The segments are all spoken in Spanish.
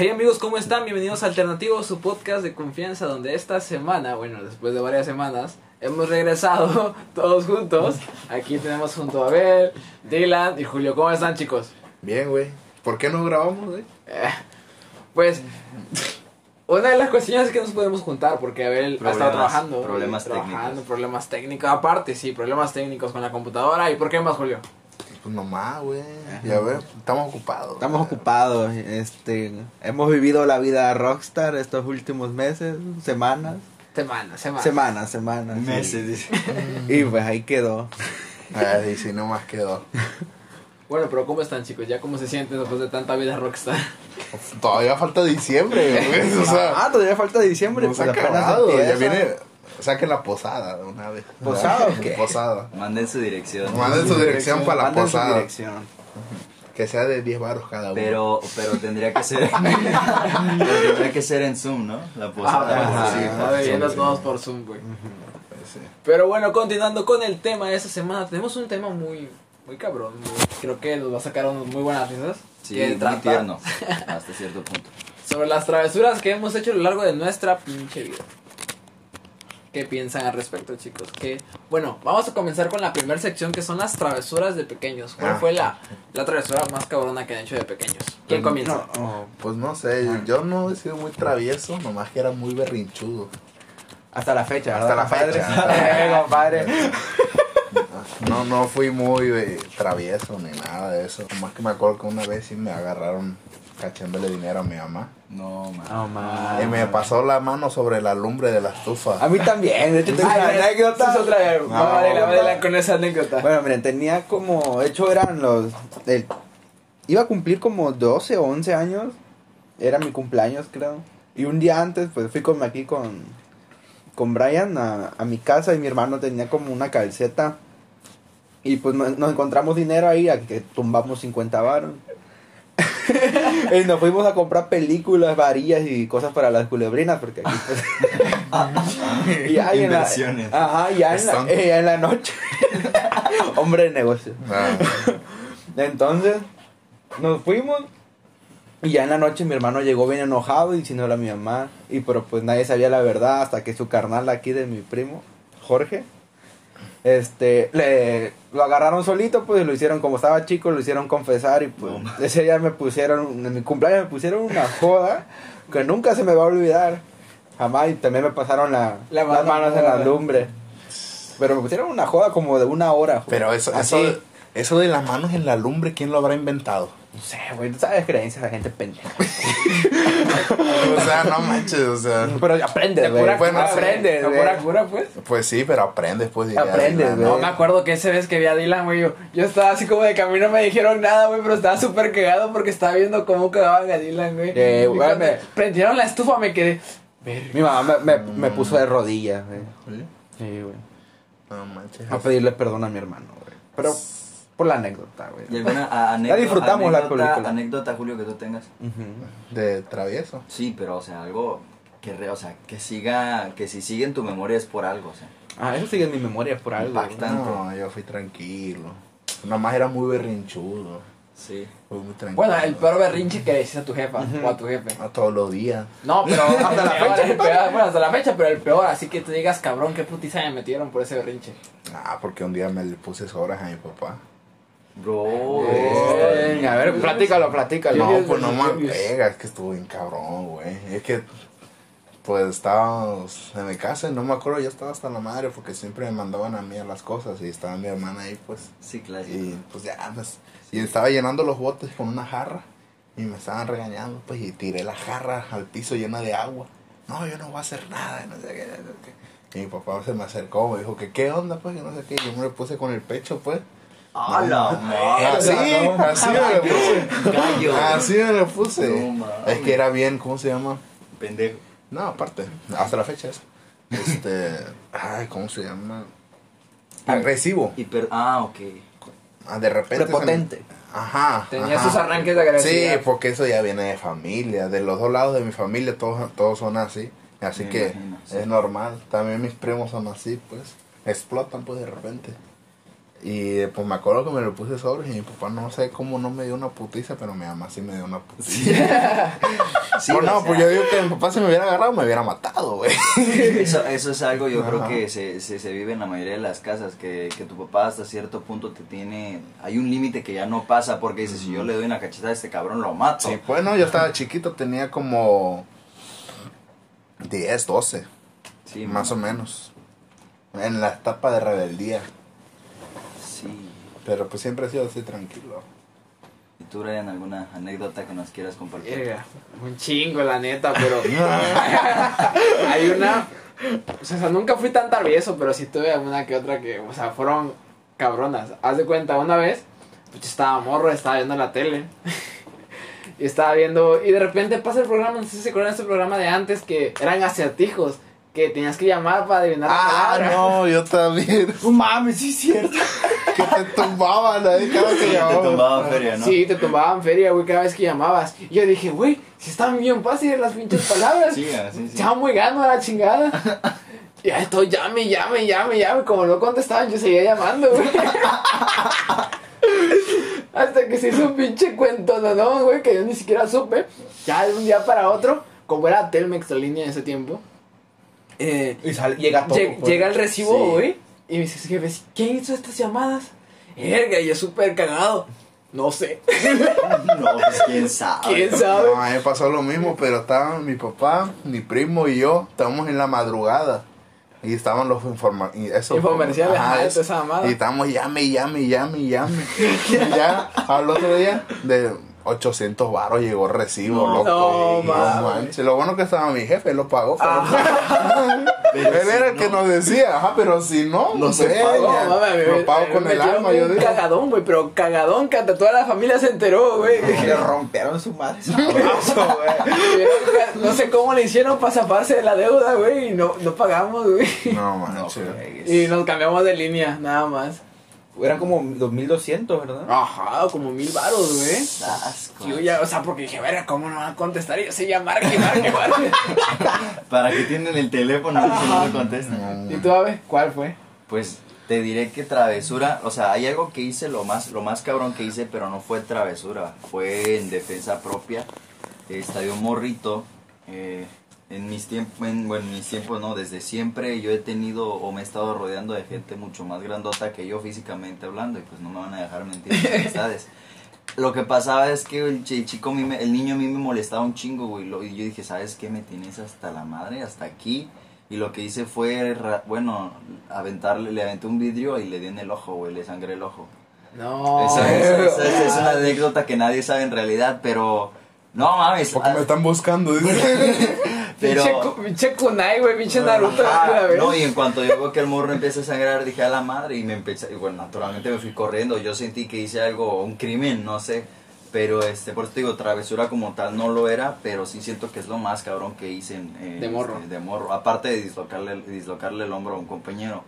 Hey amigos, ¿cómo están? Bienvenidos a Alternativo, su podcast de confianza, donde esta semana, bueno, después de varias semanas, hemos regresado todos juntos. Aquí tenemos junto a Abel, Dylan y Julio. ¿Cómo están, chicos? Bien, güey. ¿Por qué no grabamos, güey? Eh, pues, una de las cuestiones es que nos podemos juntar, porque Abel ha estado trabajando. problemas trabajando, técnicos. problemas técnicos. Aparte, sí, problemas técnicos con la computadora. ¿Y por qué más, Julio? Pues nomás, güey. Ya ves, estamos ocupados. Estamos ocupados, este, hemos vivido la vida rockstar estos últimos meses, semanas, Semana, semana. semanas, semanas. sí. Meses, dice. Y pues ahí quedó. Ay, sí, nomás quedó. Bueno, pero ¿cómo están, chicos? ¿Ya cómo se sienten después de tanta vida rockstar? Todavía falta diciembre, güey. O sea, ah, todavía falta diciembre, no se ha pues acabado. Ya viene. Saquen la posada de una vez. ¿Posada o qué? Posada. Manden su dirección. Manden su dirección para la Manden su posada. dirección. Que sea de 10 baros cada uno. Pero, pero tendría que ser. pero tendría que ser en Zoom, ¿no? La posada. Ah, sí, Zoom, viendo sí. todos por Zoom, güey. Sí. Pero bueno, continuando con el tema de esta semana, tenemos un tema muy, muy cabrón. muy- creo que nos va a sacar unos muy buenas risas. Sí, que muy tierno. Hasta cierto punto. Sobre las travesuras que hemos hecho a lo largo de nuestra pinche vida. ¿Qué piensan al respecto, chicos? Que, bueno, vamos a comenzar con la primera sección que son las travesuras de pequeños. ¿Cuál Ah. fue la, la travesura más cabrona que han hecho de pequeños? ¿Quién comienza? No, no, Pues no sé, yo no he sido muy travieso, nomás que era muy berrinchudo. Hasta la fecha, Hasta ¿verdad, la compadre? fecha. Eh, compadre. No, no fui muy eh, travieso ni nada de eso. Nomás que me acuerdo que una vez sí me agarraron cachándole dinero a mi mamá. No, man. No, man. Y me pasó la mano sobre la lumbre de la estufa. A mí también, de hecho tengo una Ay, anécdota. otra vez. No, no. Adela, con esa anécdota. Bueno, miren, tenía como, de hecho eran los, el- iba a cumplir como 12 o 11 años, era mi cumpleaños creo, y un día antes pues fui con, aquí con, con Brian a, a mi casa y mi hermano tenía como una calceta y pues nos, encontramos dinero ahí a que tumbamos 50 varos. y nos fuimos a comprar películas, varillas y cosas para las culebrinas porque aquí pues... y ya en la, ajá, ya en la, Están- eh, ya en la noche. Hombre de negocio. Ah, Entonces, nos fuimos. Y ya en la noche mi hermano llegó bien enojado diciéndole a mi mamá. Y pero pues nadie sabía la verdad hasta que su carnal aquí de mi primo, Jorge, este, le, lo agarraron solito, pues y lo hicieron como estaba chico, lo hicieron confesar y pues No. ese día me pusieron, en mi cumpleaños me pusieron una joda que nunca se me va a olvidar. Jamás y también me pasaron la, La las mano manos en la lumbre. Pero me pusieron una joda como de una hora. pero eso, Así. eso, eso de las manos en la lumbre, ¿quién lo habrá inventado? No sé, güey, tú sabes creencias de gente pendeja. O sea, no manches, o sea. Pero aprendes, De güey. pura bueno, aprendes, de güey. pura cura, pues. Pues sí, pero aprendes, pues. Aprendes, güey. No, me acuerdo que esa vez que vi a Dylan, güey, yo, yo estaba así como de camino, no me dijeron nada, güey, pero estaba súper cagado porque estaba viendo cómo cagaban a Dylan, güey. Eh, güey, me- prendieron la estufa, me quedé. "Verga". Mi mamá me, me, me puso de rodillas, güey. ¿Sí? Sí, güey. No manches. A pedirle perdón a mi hermano, güey. Pero por la anécdota, güey. ¿Y alguna a- anécdota, disfrutamos la anécdota, película. anécdota, Julio, que tú tengas? Ujú. De travieso. Sí, pero, o sea, algo que, re- o sea, que siga, que si sigue en tu memoria es por algo, o sea. Ah, eso sigue en mi memoria por algo. Impactante. No, yo fui tranquilo. Nomás era muy berrinchudo. Sí. Fui muy tranquilo. Bueno, el peor berrinche que le hiciste a tu jefa o a tu jefe. A todos los días. No, pero hasta la fecha. El peor, bueno, hasta la fecha, pero el peor, así que tú digas, cabrón, qué putiza me metieron por ese berrinche. Ah, porque un día me le puse sobras a mi papá. Bro. A ver, platícalo, platícalo. No, pues no me pega, es que estuvo bien cabrón, güey. Es que, pues estábamos en mi casa y no me acuerdo, yo estaba hasta la madre porque siempre me mandaban a mí a las cosas y estaba mi hermana ahí, pues. Sí, claro. Y pues ya, pues, y estaba llenando los botes con una jarra y me estaban regañando, pues, y tiré la jarra al piso llena de agua. No, yo no voy a hacer nada, no sé qué, no sé qué. Y mi papá se me acercó, me dijo que qué onda, pues, que no sé qué. Yo me le puse con el pecho, pues. ¡A la madre! Así, así me le puse. Gallo. Así me le puse. No es que era bien, ¿cómo se llama? Pendejo. No, aparte, hasta la fecha es. Este, ay, ¿cómo se llama? Agresivo. Hiper... Ah, ok. Ah, De repente. se me- Prepotente. Ajá. Tenía ajá. sus arranques de agresividad. Sí, porque eso ya viene de familia. De los dos lados de mi familia todos, todos son así. Así Me que imagino, sí. es normal. También mis primos son así, pues. Explotan pues de repente. Y pues me acuerdo que me lo puse sobre y mi papá no sé cómo no me dio una putiza, pero mi mamá sí me dio una putiza. Sí, Pues no, sea, pues yo digo que mi papá si me hubiera agarrado me hubiera matado, güey. Eso, eso es algo yo creo que se, se, se vive en la mayoría de las casas, que, que tu papá hasta cierto punto te tiene... Hay un límite que ya no pasa porque dice, si yo le doy una cachetada a este cabrón, lo mato. Sí, pues no, yo estaba chiquito, tenía como 10, 12, Sí, más o menos. En la etapa de rebeldía. Pero pues siempre he sido así tranquilo. ¿Y tú, Brian, alguna anécdota que nos quieras compartir? Un chingo, la neta, pero. Hay una. O sea, nunca fui tan travieso, pero sí tuve alguna que otra que, o sea, fueron cabronas. Haz de cuenta, una vez, pues yo estaba morro, estaba viendo la tele. y estaba viendo. Y de repente pasa el programa, no sé si se acuerdan de ese programa de antes que eran acertijos. Que tenías que llamar para adivinar la Ah, palabra. no, yo también. No mames, sí es cierto. Que te tumbaban ahí cada que Te llamaban. tumbaban feria, ¿no? Sí, te tomaban feria, güey, cada vez que llamabas. Y yo dije, güey, si están bien fáciles las pinches palabras. Sí, sí, sí. Ya muy gano a la chingada. Y ahí estoy, llame, llame, llame, llame. Como no contestaban, yo seguía llamando, güey. Hasta que se hizo un pinche cuento, no, no, güey, que yo ni siquiera supe. Ya de un día para otro, como era Telmex la línea en ese tiempo, eh, Y sale- llega todo. Lleg- pues. llega el recibo, Sí. güey. Y me dice, jefe, ¿quién hizo estas llamadas? Verga, yo súper cagado. No sé. No, pues quién sabe. ¿Quién sabe? No, a mí me pasó lo mismo, pero estaban mi papá, mi primo y yo, estábamos en la madrugada. Y estaban los informa y eso, Infomerciales, ajá, esa. Y estábamos llame, llame, llame, llame. y ya al otro día, de 800 baros llegó el recibo, No, loco. no, mames. manches. Lo bueno que estaba mi jefe, él lo pagó. pero- él era el que nos decía, ajá, pero si no, No se ya, No, mames, lo pago me con el alma, yo digo. cagadón, güey, pero cagadón que hasta toda la familia se enteró, güey. Le rompieron su madre sabroso, güey. no sé cómo le hicieron para zafarse de la deuda, güey, y no, no pagamos, güey. No, manches. Y nos cambiamos de línea, nada más. Eran como 2200, ¿verdad? Ajá, como mil varos, güey. Asco. Yo ya, o sea, porque dije, verga, ¿cómo no van a contestar? Y yo sé ya marque, marque, marque. ¿Para qué tienen el teléfono si no lo contestan? ¿Y tú, Ave? ¿Cuál fue? Pues te diré que travesura, o sea, hay algo que hice lo más, lo más cabrón que hice, pero no fue travesura, fue en defensa propia. Estaba un morrito, eh, en mis tiempos, en, bueno, en mis tiempos no, desde siempre yo he tenido o me he estado rodeando de gente mucho más grandota que yo físicamente hablando y pues no me van a dejar mentir mis amistades. Lo que pasaba es que el chi- chico, el niño a mí me molestaba un chingo, güey. Y yo dije, ¿sabes qué? Me tienes hasta la madre, hasta aquí. Y lo que hice fue, bueno, aventarle, le aventé un vidrio y le di en el ojo, güey, le sangré el ojo. No. Esa, esa- esa- esa es una anécdota que nadie sabe en realidad, pero... No mames. Porque ah, me están buscando, dice. pero... Pinche, kunai, güey, pinche Naruto. Ajá, no, y en cuanto yo veo que el morro empieza a sangrar, dije a la madre y me empecé, y bueno, naturalmente me fui corriendo, yo sentí que hice algo, un crimen, no sé, pero este, por eso te digo, travesura como tal no lo era, pero sí siento que es lo más cabrón que hice en, eh, De morro. este, de morro, aparte de dislocarle, dislocarle el hombro a un compañero,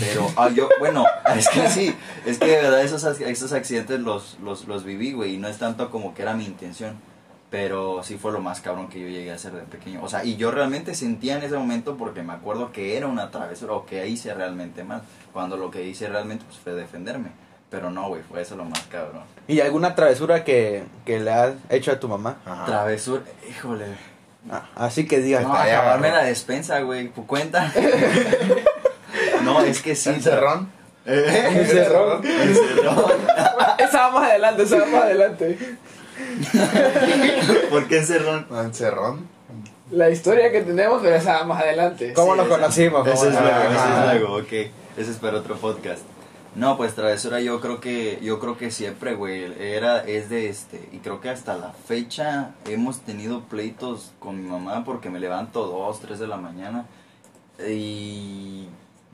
pero ah, yo, bueno, es que sí, es que de verdad esos, esos accidentes los, los, los viví, güey, y no es tanto como que era mi intención. Pero sí fue lo más cabrón que yo llegué a hacer de pequeño. O sea, y yo realmente sentía en ese momento porque me acuerdo que era una travesura o que hice realmente mal. Cuando lo que hice realmente pues, fue defenderme. Pero no, güey, fue eso lo más cabrón. ¿Y alguna travesura que, que le has hecho a tu mamá? Ajá. Travesura, híjole. Ah, así que digas, No, acabarme la despensa, güey, ¿pu- cuenta? no, es que sí. Encerrón. ¿Eh? Encerrón. Encerrón. Esa va más adelante, esa va más adelante. ¿Por qué encerrón? Encerrón. La historia que tenemos, pero esa va más adelante. ¿Cómo Sí, nos esa- conocimos? ¿Cómo Ese es luego, ese Ajá. es luego, ok. Ese es para otro podcast. No, pues travesura yo creo que yo creo que siempre, güey, era es de este y creo que hasta la fecha hemos tenido pleitos con mi mamá porque me levanto dos, tres de la mañana y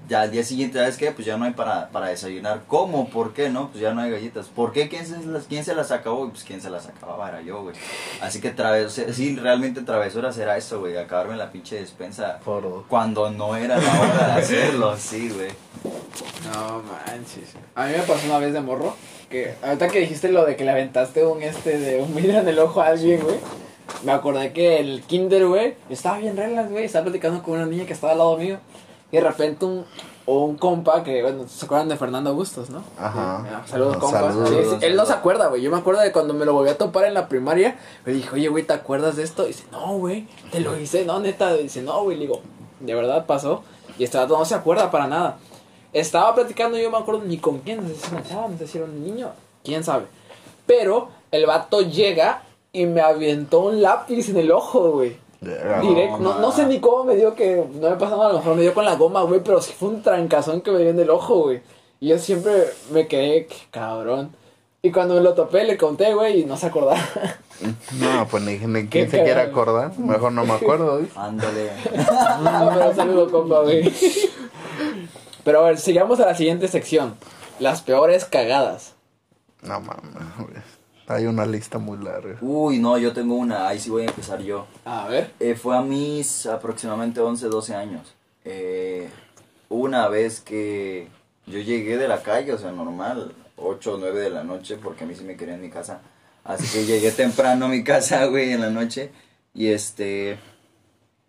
ya al día siguiente, ¿sabes qué? Pues ya no hay para, para desayunar. ¿Cómo? ¿Por qué? No, pues ya no hay galletas. ¿Por qué? ¿Quién se las, quién se las acabó? Pues quién se las acababa era yo, güey. Así que travesura, sí, realmente travesuras era eso, güey, acabarme la pinche despensa Por cuando no era la hora de hacerlo, sí, güey. No manches. A mí me pasó una vez de morro. Que ahorita que dijiste lo de que le aventaste un este de un vidrio en el ojo a alguien, güey. Me acordé que el kinder, güey, yo estaba bien reglas, güey. Estaba platicando con una niña que estaba al lado mío. Y de repente un, un compa que, bueno, ¿se acuerdan de Fernando Bustos, no? Ajá. Sí, ah, saludos, Ajá, compa. saludos. Sí, sí, él no se acuerda, güey. Yo me acuerdo de cuando me lo volví a topar en la primaria. Me dije, oye, güey, ¿te acuerdas de esto? Y dice, no, güey, te lo hice, no, neta. Y dice, no, güey, le digo, de verdad pasó. Y este vato no se acuerda para nada. Estaba platicando, yo me acuerdo ni con quién, no sé si no sé si era un niño, quién sabe. Pero el vato llega y me aventó un lápiz en el ojo, güey. Directo, no, no sé ni cómo me dio que no me pasaba, a lo mejor me dio con la goma, güey, pero sí fue un trancazón que me dio en el ojo, güey. Y yo siempre me quedé, "Qué cabrón. Y cuando me lo topé, le conté, güey, y no se acordaba. No, pues ni, ni Qué quien se quiera acordar. Mejor no me acuerdo. ¿sí? Ándale. pero saludo, compa, güey. Pero a ver, sigamos a la siguiente sección. Las peores cagadas. No mames. güey. Hay una lista muy larga. Uy, no, yo tengo una. Ahí sí voy a empezar yo. A ver. Eh, fue a mis aproximadamente 11, 12 años. Eh, una vez que yo llegué de la calle, o sea, normal, 8 o 9 de la noche, porque a mí sí me quería en mi casa. Así que llegué temprano a mi casa, güey, en la noche. Y este.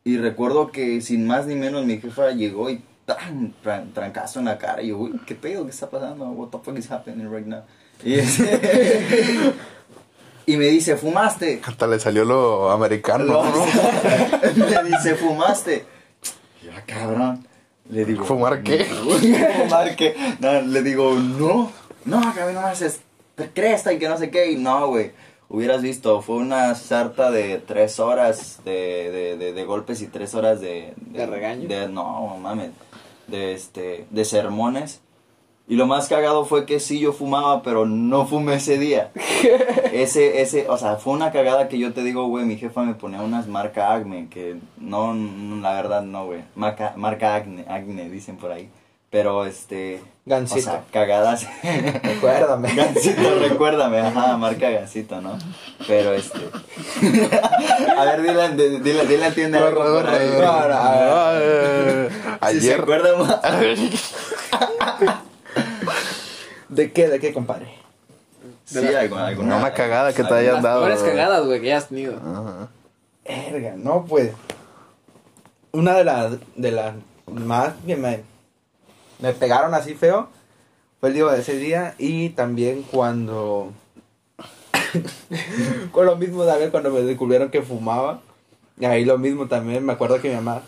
Y recuerdo que sin más ni menos mi jefa llegó y ¡tan! tran- trancazo en la cara. Y yo, uy, ¿qué pedo? ¿Qué está pasando? What the fuck is happening right now? Y, este- y me dice, ¿fumaste? Hasta le salió lo americano, No, ¿no? me dice, ¿fumaste? Ya, cabrón. Le digo, ¿Fumar qué? ¿Fumar qué? No, le digo, no. No, que a mí no me haces cresta y que no sé qué. Y no, güey. Hubieras visto, fue una sarta de tres horas de, de, de, de golpes y tres horas de... ¿De regaño? De, no, mames. De, este, de sermones. Y lo más cagado fue que sí yo fumaba, pero no fumé ese día. Ese, ese, o sea, fue una cagada que yo te digo, güey, mi jefa me ponía unas marca Acme, que no, la verdad no, güey. Marca, marca Acne, Acne, dicen por ahí. Pero, este... Gansito. O sea, cagadas. Recuérdame. Gansito, recuérdame, ajá, marca Gansito, ¿no? Pero, este... a ver, dile, dile, dile, entiende algo por ahí. No, no, a Eh, Si se acuerda más. ¿De qué? ¿De qué, compadre? Sí, alguna, alguna- Una cagada que te hayan Las dado. peores güey. cagadas, güey, que hayas tenido. Ajá. Verga, no, pues. Una de las, de las más que me, me pegaron así feo fue el día de ese día y también cuando. con lo mismo también cuando me descubrieron que fumaba. Y ahí lo mismo también, me acuerdo que mi mamá.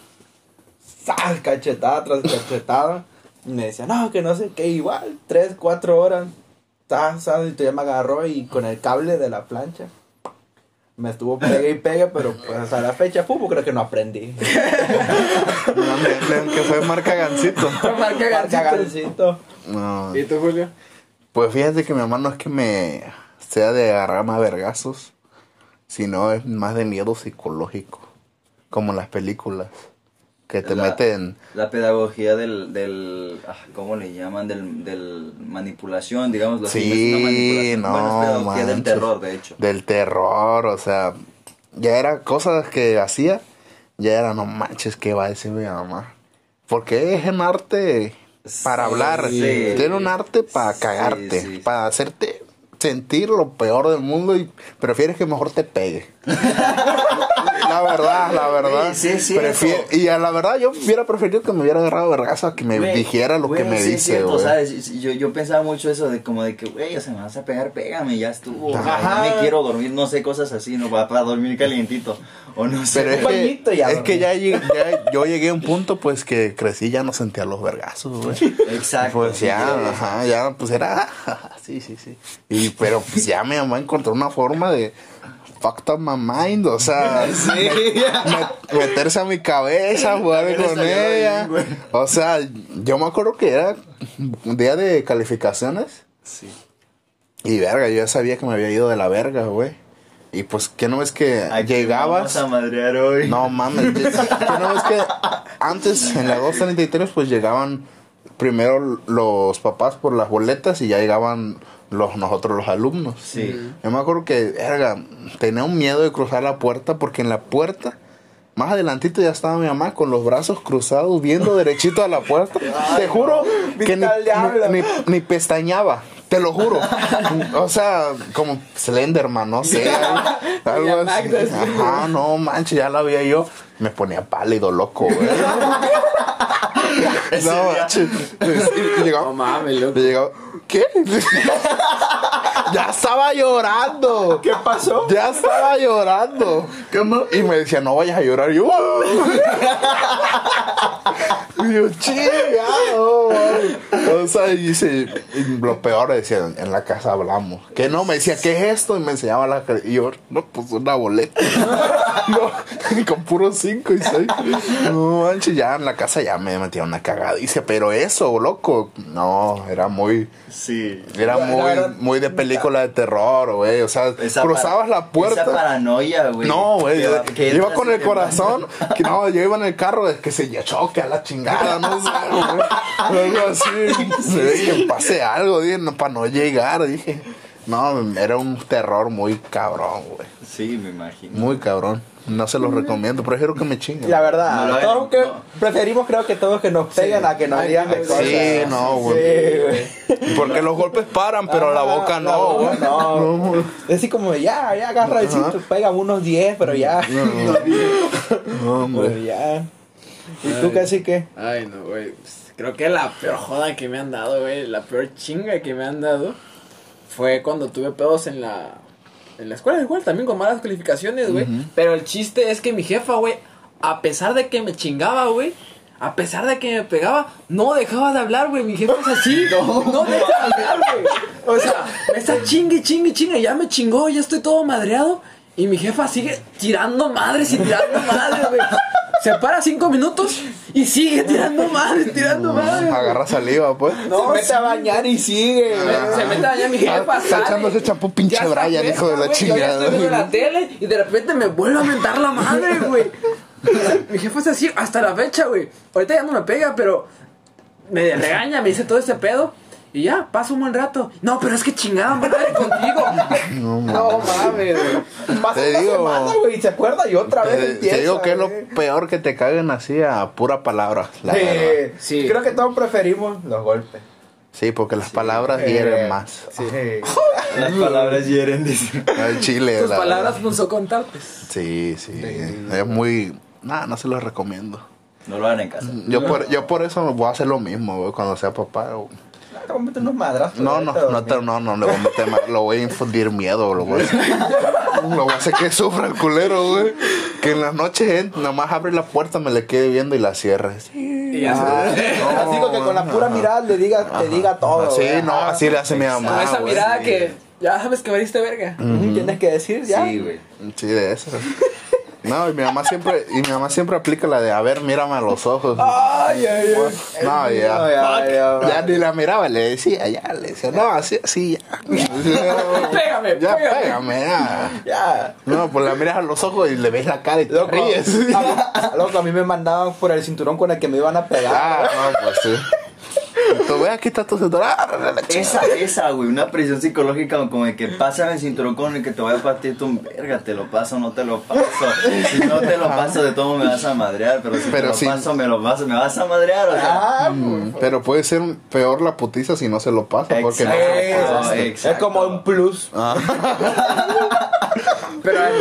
¡Sal! Cachetada tras cachetada. Y me decía, no, que no sé qué, igual, tres, cuatro horas. Sas", Y tú ya me agarró y con el cable de la plancha. Me estuvo pegue y pegue, pero pues hasta la fecha, fútbol creo que no aprendí. No, me- me- que fue marca Gancito. Marca Marca Gansito. Gansito. No. ¿Y tú, Julio? Pues fíjate que mi mamá no es que me sea de agarrar más vergazos, sino es más de miedo psicológico, como en las películas, que te La- meten... La pedagogía del, del ah, ¿cómo le llaman? Del, del manipulación, digamos. Sí, no, Bueno, es pedagogía del manches. terror, de hecho. Del terror, o sea, ya era cosas que hacía, ya era, no manches, ¿qué va a decir mi mamá? Porque es un arte para Sí, hablar, sí. tiene un arte para Sí, cagarte, para hacerte sentir lo peor del mundo y prefieres que mejor te pegue. la verdad, la verdad. Sí, sí. Prefiero- y a la verdad yo hubiera preferido que me hubiera agarrado vergazo a que me dijera lo que me sí dice, güey. ¿sabes? Yo, yo pensaba mucho eso de como de que, güey, o sea, me vas a pegar, pégame, ya estuvo. Ajá. ya me quiero dormir, no sé, cosas así, ¿no? Para, para dormir calientito. O no sé. Pero es que, ya es que ya, llegué- ya- yo llegué a un punto pues que crecí ya no sentía los vergazos, güey. Exacto. Pues sí, ya, ya- ajá, ya pues era, sí, sí, sí. Y pero pues ya mi mamá encontró una forma de fucked up my mind, o sea, Sí. Me- meterse a mi cabeza, jugar con ella. bien. O sea, yo me acuerdo que era un día de calificaciones Sí. y verga, yo ya sabía que me había ido de la verga, güey. Y pues, ¿qué no es que Aquí llegabas? Vamos a madrear hoy. No mames, ¿qué no ves que antes en la 233 pues llegaban primero los papás por las boletas y ya llegaban los nosotros los alumnos. Sí. Yo me acuerdo que verga, tenía un miedo de cruzar la puerta porque en la puerta más adelantito ya estaba mi mamá con los brazos cruzados viendo derechito a la puerta. Te juro que ni, ni, ni pestañeaba. Te lo juro. O sea, como Slenderman, no sé. algo- así. Ajá, no manches, ya la veía yo. Me ponía pálido, loco, güey. Ese No, día. Y No llegaba, mames, loco. y llegaba, ¿qué? Ya estaba llorando. ¿Qué pasó? Ya estaba llorando. Y me decía, no vayas a llorar. Y yo, y yo chingado. güey". O sea, y dice, y lo peor decía, en la casa hablamos. Que no, me decía, ¿qué es esto? Y me enseñaba la. Y yo, no, pues una boleta. no, con puros cinco y seis. No manches, ya en la casa ya me metía una cagadicia. Pero eso, loco, no, era muy. Sí. Era muy, muy de película de terror, güey. O sea, Esa cruzabas la puerta. Esa paranoia, güey. No, güey. Yo- Iba con el corazón. Que no, yo iba en el carro de que se ya choque a la chingada, no sé, güey. Algo así. Ve que pase algo, dije, no, para no llegar, dije. No, era un terror muy cabrón, güey. Sí, me imagino. Muy cabrón. No se los recomiendo, prefiero que me chinguen. La verdad, No todos que no. preferimos creo que todos que nos peguen a que nos Ay, digan sí, cosas. No, güey. Sí, güey. Porque los golpes paran, pero la boca la no, boca güey. no. Es así como, ya, ya agarra el cinto, pega unos 10, pero ya. No, hombre. Pero ya. ¿Y tú casi qué? Ay, no, güey. Pues, Creo que la peor joda que me han dado, güey, la peor chinga que me han dado fue cuando tuve pedos en la en la escuela igual, también con malas calificaciones, güey. Pero el chiste es que mi jefa, güey, a pesar de que me chingaba, güey, a pesar de que me pegaba, no dejaba de hablar, güey. Mi jefa es así, no, deja de hablar, güey. O sea, me está chingue, chingue, chingue, ya me chingó, ya estoy todo madreado. Y mi jefa sigue tirando madres y tirando madres, güey. Se para cinco minutos y sigue tirando madres, tirando madres. güey. Agarra saliva, pues. se mete a bañar y sigue. Se- Se mete allá mi jefa, Ah, está echando ese champú pinche ya Brian, fresca, hijo de la güey, yo chingada. estoy viendo la tele y de repente me vuelve a mentar la madre, güey. Mi jefa es así hasta la fecha, güey. Ahorita ya no me pega, pero me regaña, me dice todo ese pedo. Y ya, paso un buen rato. No, pero es que chingada madre contigo. No, mames, güey. Pasa Te una digo- semana, güey, y se acuerda y otra vez Te, empieza. te digo que es lo peor que te caguen así a pura palabra. La Sí, verdad. Sí. Creo que todos preferimos los golpes. Sí, porque las palabras Eh, hieren más. Sí. Las palabras hieren, dice. Al chile. Tus la palabras verdad. punzó contarte. Sí, sí. Es muy. Nada, no se los recomiendo. No lo hagan en casa. Yo por, yo por eso voy a hacer lo mismo, güey, cuando sea papá. güey. Te voy a meter unos madrazos. No, no, ahorita, no, te- no, no, le voy a meter ma- lo voy a infundir miedo, lo voy a, lo voy a hacer que sufra el culero, güey. Que en las noches eh, nomás abre la puerta, me le quede viendo y la cierre. Sí, Y ya Ah, se- así con que con la pura mirada le diga, te diga todo. sí, no, Ajá. así le hace mi mamá. Con esa mirada sí. que ya sabes que valiste verga. Ujú, Tienes que decir ya. Sí, güey. Sí, de eso. No, y mi mamá siempre, y mi mamá siempre aplica la de, a ver, mírame a los ojos. Ay, ay, ay. No, ya. No, ya, ya, Ya ni la miraba, le decía, ya, le decía, no, así, así, ya. Pégame, Ya, pégame. pégame, ya. Ya. No, pues la miras a los ojos y le ves la cara y te Loco, ríes. a mí, loco, a mí me mandaban por el cinturón con el que me iban a pegar. Ah, no, pues sí. Tú ve, aquí está tu cinturón. Ah. Esa, esa, güey, una presión psicológica como de que pásame el cinturón con el que te voy a partir tu verga, te lo paso no te lo paso. Si no te lo paso, de todo me vas a madrear, pero si Pero te lo paso, me lo paso, me vas a madrear, o sea. Ah, Mm, Pero puede ser peor la putiza si no se lo pasa. Porque no. Exacto. es como un plus. Pero hay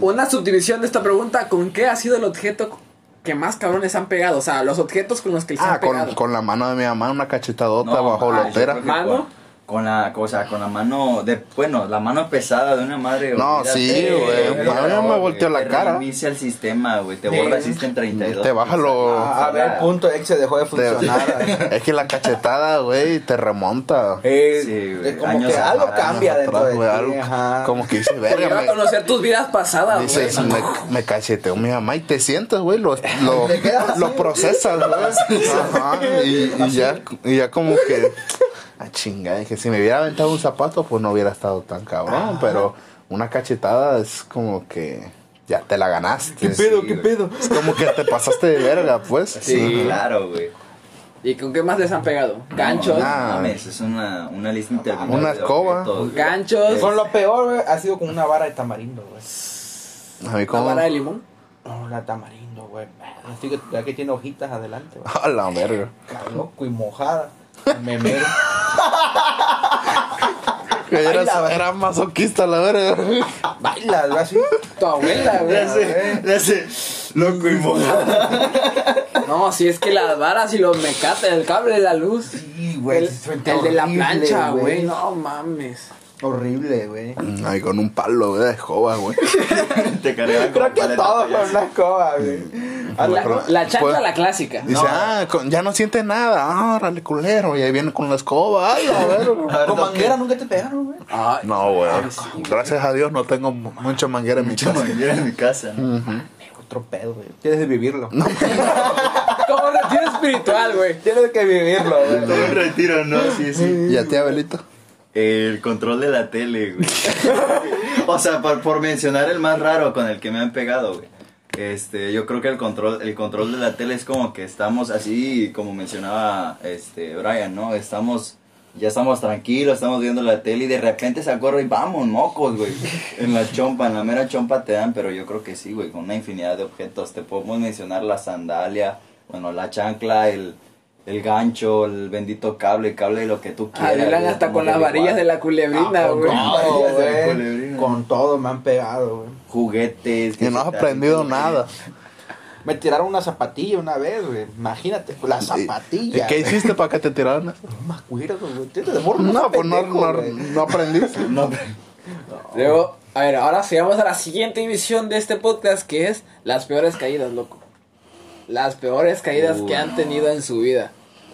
una subdivisión de esta pregunta, ¿con qué ha sido el objeto que más cabrones han pegado? O sea, los objetos con los que se Ah, han pegado. con, con la mano de mi mamá, una cachetadota No, bajo la yo lotera. ¿Mano? Con, la cosa, con la mano de, bueno, la mano pesada de una madre. No, olvídate, sí, güey, a mí me volteó la te cara. reinicia el sistema, güey, te Sí. borra el System 32. Te baja lo- Ah, a ver, el punto X se dejó de Te- funcionar. es que la cachetada, güey, te remonta. Eh, Sí, güey, es como años que algo atrás, cambia dentro Atrás, de güey, algo ajá. Como que dice, Te verga, lleva a conocer tus vidas pasadas, güey. Dices, me, me cacheteó mi mamá y te sientes, güey, lo, lo, Te lo procesas, güey. Ajá, y, y ya, y ya como que, ah, chinga, dije, si me hubiera aventado un zapato, pues no hubiera estado tan cabrón, pero una cachetada es como que ya te la ganaste. ¿Qué pedo? Sí, ¿Qué güey. pedo? Es como que te pasaste de verga, pues. Sí, claro, güey. ¿Y con qué más les han pegado? Ganchos. No, Ah. mames, es una, una lista interminable. Una de escoba. Ganchos. Con lo peor, güey, ha sido con una vara de tamarindo, güey. A mí ¿Una vara de limón? No, la tamarindo, güey. Así que ya que tiene hojitas adelante, güey. A la verga. Está loco y mojada. Me mero. Era, Baila, era masoquista, la verga. Baila, así. Tu abuela, güey. Ya sé, ya sé. Loco y mojado. No, si es que las varas y los mecates, el cable de la luz. Sí, El, güey. siente el de la plancha, güey. No mames. Horrible, güey. Ahí con un palo, güey, de escoba, güey. Te cargaban Creo como que paleta todo payaso. con una escoba, güey. La, la chancla, la clásica. Dice, ah, con- ya no siente nada. Ah, órale, culero. Y ahí viene con la escoba. Ay, a ver. A ver, Con ¿no? manguera nunca te pegaron, güey. Ay, No, güey. ay, sí. Gracias a Dios no tengo mu- mucha manguera en mi Mucha casa. manguera en mi casa, ¿no? Otro pedo, güey. Tienes que vivirlo. Como un retiro espiritual, güey. Tienes que vivirlo, güey. Todo un retiro, ¿no? Sí, sí. ¿Y a ti, Abelito? El control de la tele, güey. o sea, por, por mencionar el más raro con el que me han pegado, güey. Este, yo creo que el control, el control de la tele es como que estamos así, como mencionaba este Brian, ¿no? Estamos, ya estamos tranquilos, estamos viendo la tele y de repente se acorre y vamos, mocos, güey. En la chompa, en la mera chompa te dan, pero yo creo que sí, güey, con una infinidad de objetos. Te podemos mencionar la sandalia, bueno, la chancla, el, el gancho, el bendito cable, cable de lo que tú quieras. Hablan güey, hasta con las que varillas de la culebrina, Ah, con güey. todo, Varillas de la güey. culebrina. Con todo me han pegado, güey. juguetes. Que no has aprendido nada. Me tiraron una zapatilla una vez, güey. Imagínate, la ¿Y zapatilla. qué güey. hiciste para que te tiraran eso? No me acuerdo, güey. No, pues no, pendejo, no, no aprendiste. No, pero- Luego, a ver, ahora sigamos a la siguiente división de este podcast que es las peores caídas, loco. Las peores caídas Uy, que han tenido en su vida.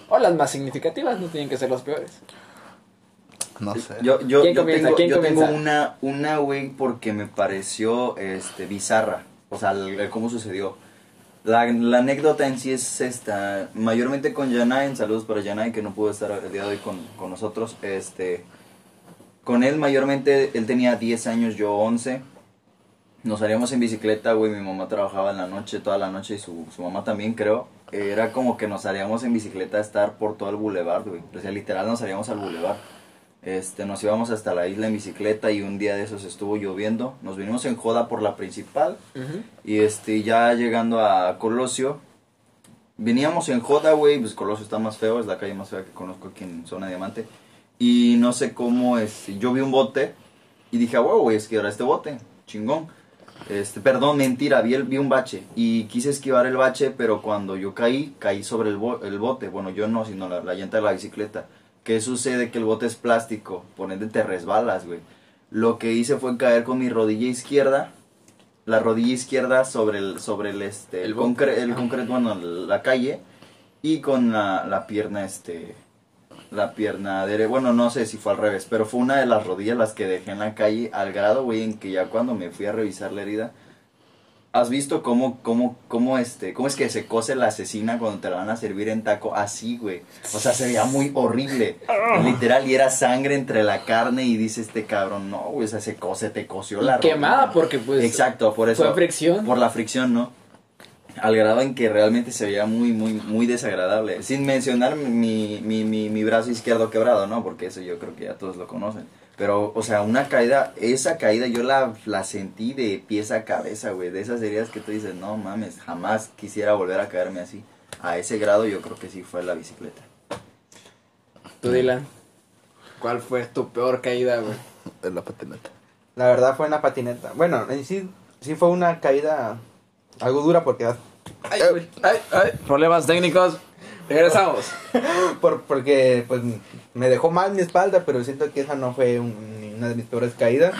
O las más significativas, no tienen que ser las peores. No sé. Yo, yo, ¿Quién yo comienza? tengo, ¿Quién yo tengo comienza? una, una, güey, porque me pareció este, bizarra. O sea, el- el cómo sucedió. La, la anécdota en sí es esta. Mayormente con Yanai, saludos para Yanai, que no pudo estar el día de hoy con, con nosotros. Este, con él, mayormente, él tenía 10 años, yo 11. Nos salíamos en bicicleta, güey. Mi mamá trabajaba en la noche, toda la noche, y su, su mamá también, creo. Era como que nos salíamos en bicicleta a estar por todo el boulevard, güey. O sea, literal nos salíamos al boulevard. Este, nos íbamos hasta la isla en bicicleta y un día de esos estuvo lloviendo. Nos vinimos en joda por la principal y este, ya llegando a Colosio, veníamos en joda, güey, pues Colosio está más feo, es la calle más fea que conozco aquí en Zona Diamante. Y no sé cómo, este, yo vi un bote y dije, wow, güey, es que era este bote, chingón. Este, perdón, mentira, vi, el, vi un bache y quise esquivar el bache, pero cuando yo caí, caí sobre el, bo- el bote. Bueno, yo no, sino la, la llanta de la bicicleta. ¿Qué sucede? Que el bote es plástico, por ende te resbalas, güey. Lo que hice fue caer con mi rodilla izquierda, la rodilla izquierda sobre el, sobre el, este, el, El concre- el concreto, bueno, la calle, y con la, la pierna, este, la pierna derecha, bueno, no sé si fue al revés, pero fue una de las rodillas las que dejé en la calle, al grado, güey, en que ya cuando me fui a revisar la herida, ¿has visto cómo, cómo, cómo, este, cómo es que se cose la asesina cuando te la van a servir en taco? Así, güey. O sea, se veía muy horrible. Literal, y era sangre entre la carne y dice este cabrón, no, güey, o sea, se cose, te coció la Quemada rodilla". porque pues... Exacto, por eso. fue fricción. Por la fricción, ¿no? Al grado en que realmente se veía muy, muy, muy desagradable. Sin mencionar mi, mi, mi, mi brazo izquierdo quebrado, ¿no? Porque eso yo creo que ya todos lo conocen. Pero, o sea, una caída, esa caída yo la, la sentí de pies a cabeza, güey. De esas heridas que tú dices, no mames, jamás quisiera volver a caerme así. A ese grado yo creo que sí fue la bicicleta. Tú, Dylan, ¿cuál fue tu peor caída, güey? En la patineta. La verdad fue una patineta. Bueno, en sí, sí fue una caída algo dura porque Ay, güey, ay, ay. Problemas técnicos. Regresamos. por, porque pues me dejó mal mi espalda, pero siento que esa no fue un- una de mis peores caídas.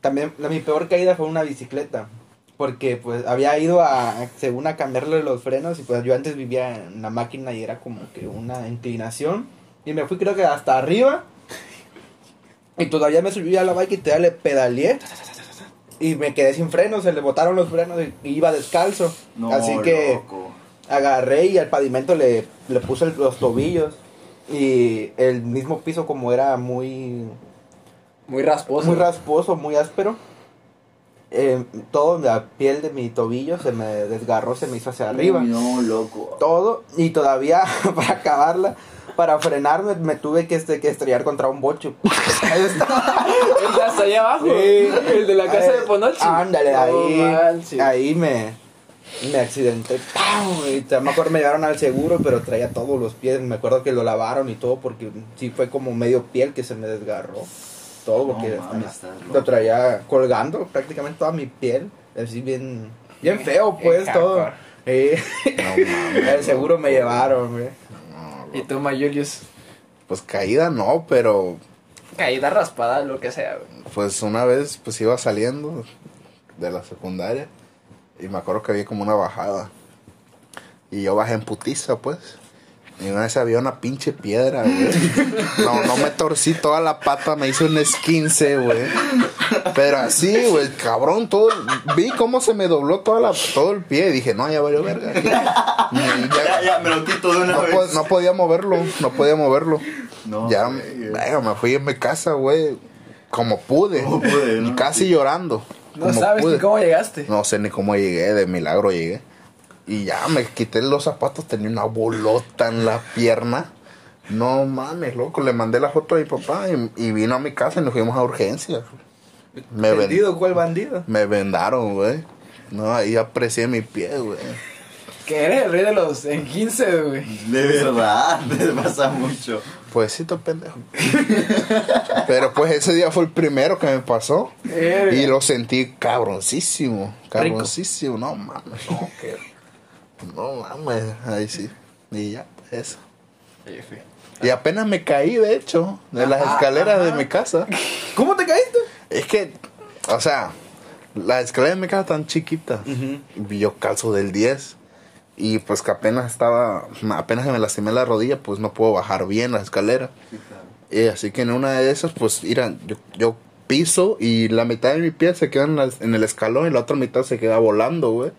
También la, mi peor caída fue una bicicleta, porque pues había ido a según a cambiarle los frenos y pues yo antes vivía en la máquina y era como que una inclinación y me fui creo que hasta arriba y todavía me subí a la bike y todavía le pedaleé y me quedé sin frenos, se le botaron los frenos y iba descalzo. No, Así que loco. agarré y al pavimento le, le puse el- los tobillos. Y el mismo piso como era muy, Muy rasposo. muy rasposo, muy áspero. eh, todo la piel de mi tobillo se me desgarró, se me hizo hacia arriba. Uy, no, loco. Todo. Y todavía para acabarla, para frenarme, me tuve que, este, que estrellar contra un bocho. Ahí está. El de hasta allá abajo. Sí. El de la casa Ahí- de Ponochi. Ándale, ahí, manches. ahí me, me accidenté. ¡Pau! Y me acuerdo me llevaron al seguro, pero traía todos los pies. Me acuerdo que lo lavaron y todo, porque sí fue como medio piel que se me desgarró. Todo, porque No lo traía colgando prácticamente toda mi piel. Así bien, bien feo, pues, todo. Eh, No el seguro me llevaron, güey. Y tú, Mayulius, Pues caída no, pero caída raspada, lo que sea, güey. pues una vez pues iba saliendo de la secundaria y me acuerdo que había como una bajada. Y yo bajé en putiza, pues. Y una vez había una pinche piedra, güey. No, no me torcí toda la pata, me hizo un esquince, güey. Pero así, güey, cabrón, todo. Vi cómo se me dobló toda la, todo el pie y dije, no, ya valió verga. Ya, ya- ya, me lo quito de una no, vez. po- no podía moverlo, no podía moverlo. No, ya, güey. venga, me fui en mi casa, güey, como pude. Como pude, ¿no? Y casi llorando. No como sabes pude. ni cómo llegaste. No sé ni cómo llegué, de milagro llegué. Y ya me quité los zapatos, tenía una bolota en la pierna. No mames, loco, le mandé la foto a mi papá y, y vino a mi casa y nos fuimos a urgencias. Me, ven- ¿Vendido cuál bandido? me vendaron, güey. No, ahí aprecié mi pie, güey. Que eres el rey de los en 15, güey. De verdad, te pasa mucho. Pues sí, tú pendejo. Pero pues ese día fue el primero que me pasó. Y lo sentí cabroncísimo. Cabroncísimo. No mames, no, que. No mames, ahí sí. Y ya, eso. F. Y apenas me caí, de hecho, de las Ajá, escaleras de ajá. mi casa. ¿Cómo te caíste? Es que, o sea, las escaleras de mi casa están chiquitas. Y yo calzo del 10. Y pues que apenas estaba, apenas que me lastimé la rodilla, pues no puedo bajar bien las escaleras. Y así que en una de esas, pues, mira, yo, yo piso y la mitad de mi pie se queda en, la- en el escalón y la otra mitad se queda volando, güey.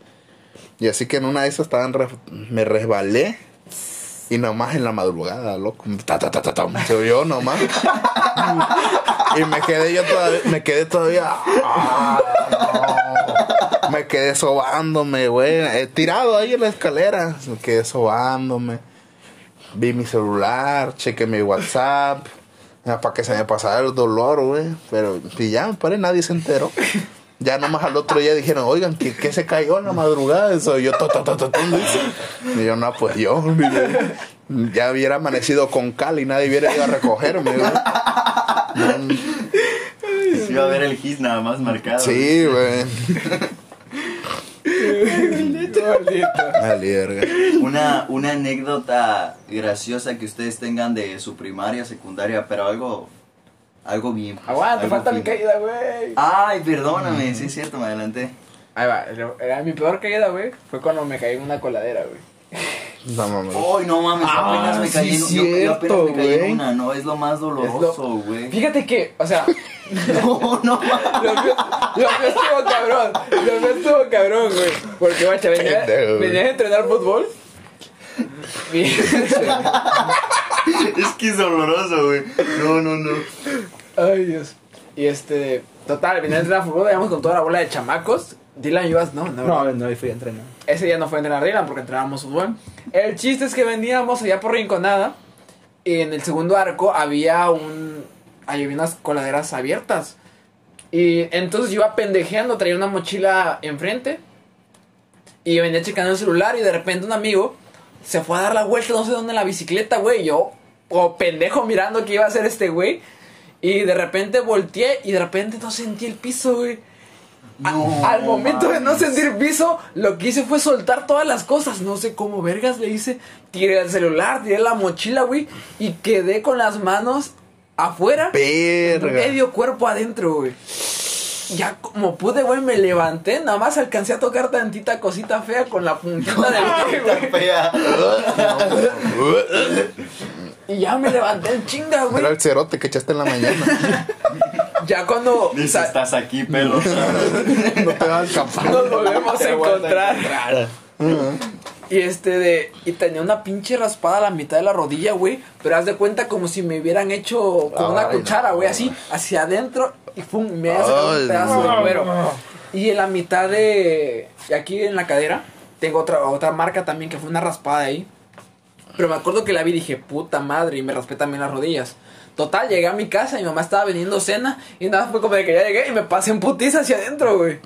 Y así que en una de esas estaban me resbalé y nomás en la madrugada, loco. Ta, ta, ta, ta, ta, se oyó nomás. y me quedé yo todavía, me quedé todavía. ah. Me quedé sobándome, güey. eh, tirado ahí en la escalera. Me quedé sobándome. Vi mi celular, chequé mi WhatsApp. para que se me pasara el dolor, güey. Pero y ya, me nadie se enteró. Ya nomás al otro día dijeron, oigan, ¿qué, qué se cayó en la madrugada? Eso yo, to, to, to. Y yo, no, pues yo, mire, ya hubiera amanecido con cal y nadie hubiera ido a recogerme. No, Sí, va a ver el gis nada más marcado. sí, güey. Una, una anécdota graciosa que ustedes tengan de su primaria, secundaria, pero algo, algo bien. pues, Aguanta, algo falta mi caída, güey. Ay, perdóname, sí es cierto, me adelanté. Ahí va, era mi peor caída, güey. Fue cuando me caí en una coladera, güey. No mames. Ay, no mames, Ah, apenas me caí sí, en, yo- yo, apenas me cierto, caí en una, no, es lo más doloroso, güey. Fíjate que, o sea, No, no mames. lo mío, lo mío estuvo cabrón. Lo mío estuvo cabrón, güey. Porque, guacha, venía, Pendejo, güey. venía a entrenar fútbol. Es que es doloroso, güey. No, no, no. Ay, Dios. Y este, total, venía a entrenar fútbol, íbamos con toda la bola de chamacos. Dylan, ibas, no, no. No, no, ahí fui a entrenar. Ese día no fue a entrenar Dylan porque entrenábamos fútbol. El chiste es que veníamos allá por Rinconada. Y en el segundo arco había un. Había unas coladeras abiertas. Y entonces yo iba pendejeando, traía una mochila enfrente. Y venía checando el celular. Y de repente un amigo se fue a dar la vuelta, no sé dónde, en la bicicleta, güey. Yo, o pendejo, mirando qué iba a hacer este güey. Y de repente volteé y de repente no sentí el piso, güey. No, al momento de no sentir piso, lo que hice fue soltar todas las cosas. No sé cómo vergas le hice. Tiré el celular, tiré la mochila, güey. Y quedé con las manos afuera. Verga. Medio cuerpo adentro, güey. Ya como pude, güey, me levanté. Nada más alcancé a tocar tantita cosita fea con la puntita del pie, güey. Fea. Y ya me levanté en chinga, güey. Era el cerote que echaste en la mañana. Ya cuando Dice, estás aquí, pelo. No te vas a escapar. nos volvemos a encontrar. Y este de. Y tenía una pinche raspada a la mitad de la rodilla, güey. Pero haz de cuenta como si me hubieran hecho con una Ay, cuchara, no. güey, así, hacia adentro. Y pum, me había sacado un pedazo no. de cuero. Y en la mitad de. Aquí en la cadera, tengo otra, otra marca también que fue una raspada ahí. Pero me acuerdo que la vi y dije, puta madre, y me raspé también las rodillas. Total, llegué a mi casa, mi mamá estaba vendiendo cena. Y nada, fue como de que ya llegué y me pasé en putiza hacia adentro, güey.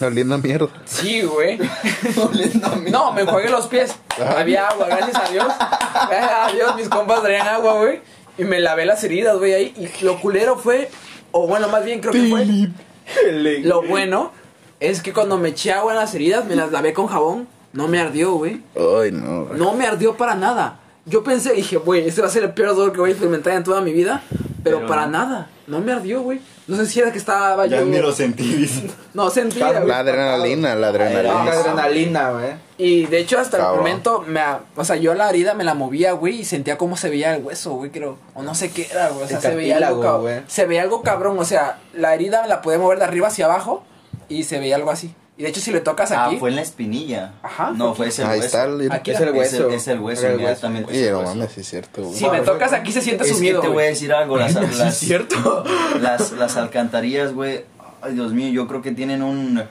Oliendo a mierda. Sí, güey. No, me enjuagué los pies. Había agua, gracias a Dios. Gracias a Dios, mis compas traían agua, güey. Y me lavé las heridas, güey, ahí. Y lo culero fue, o bueno, más bien creo que fue. Lo bueno es que cuando me eché agua en las heridas, me las lavé con jabón. No me ardió, güey. Ay, no. güey. No me ardió para nada. Yo pensé, dije, güey, este va a ser el peor dolor que voy a experimentar en toda mi vida. Pero, Pero para no. nada. No me ardió, güey. No sé si era que estaba Ya yo. ni lo sentí, dice. No, sentía, Claro. La adrenalina, la adrenalina. la adrenalina, güey. Y de hecho, hasta Cabrón. el momento, me, a- o sea, yo la herida me la movía, güey, y sentía cómo se veía el hueso, güey, creo. O no sé qué era, güey. O sea, El se veía algo güey. Se veía algo cabrón, o sea, la herida me la podía mover de arriba hacia abajo y se veía algo así. Y de hecho, si le tocas Ah, aquí. fue en la espinilla. Ajá, No, fue ese Ahí hueso. está el. Aquí Es el hueso. Es el, es el hueso, inmediatamente. Oye, es no mames, sí es cierto, güey. Si me tocas aquí se siente Es que sumido, te voy a decir algo, las, las, cierto? las, las alcantarillas, güey, ay Dios mío, yo creo que tienen un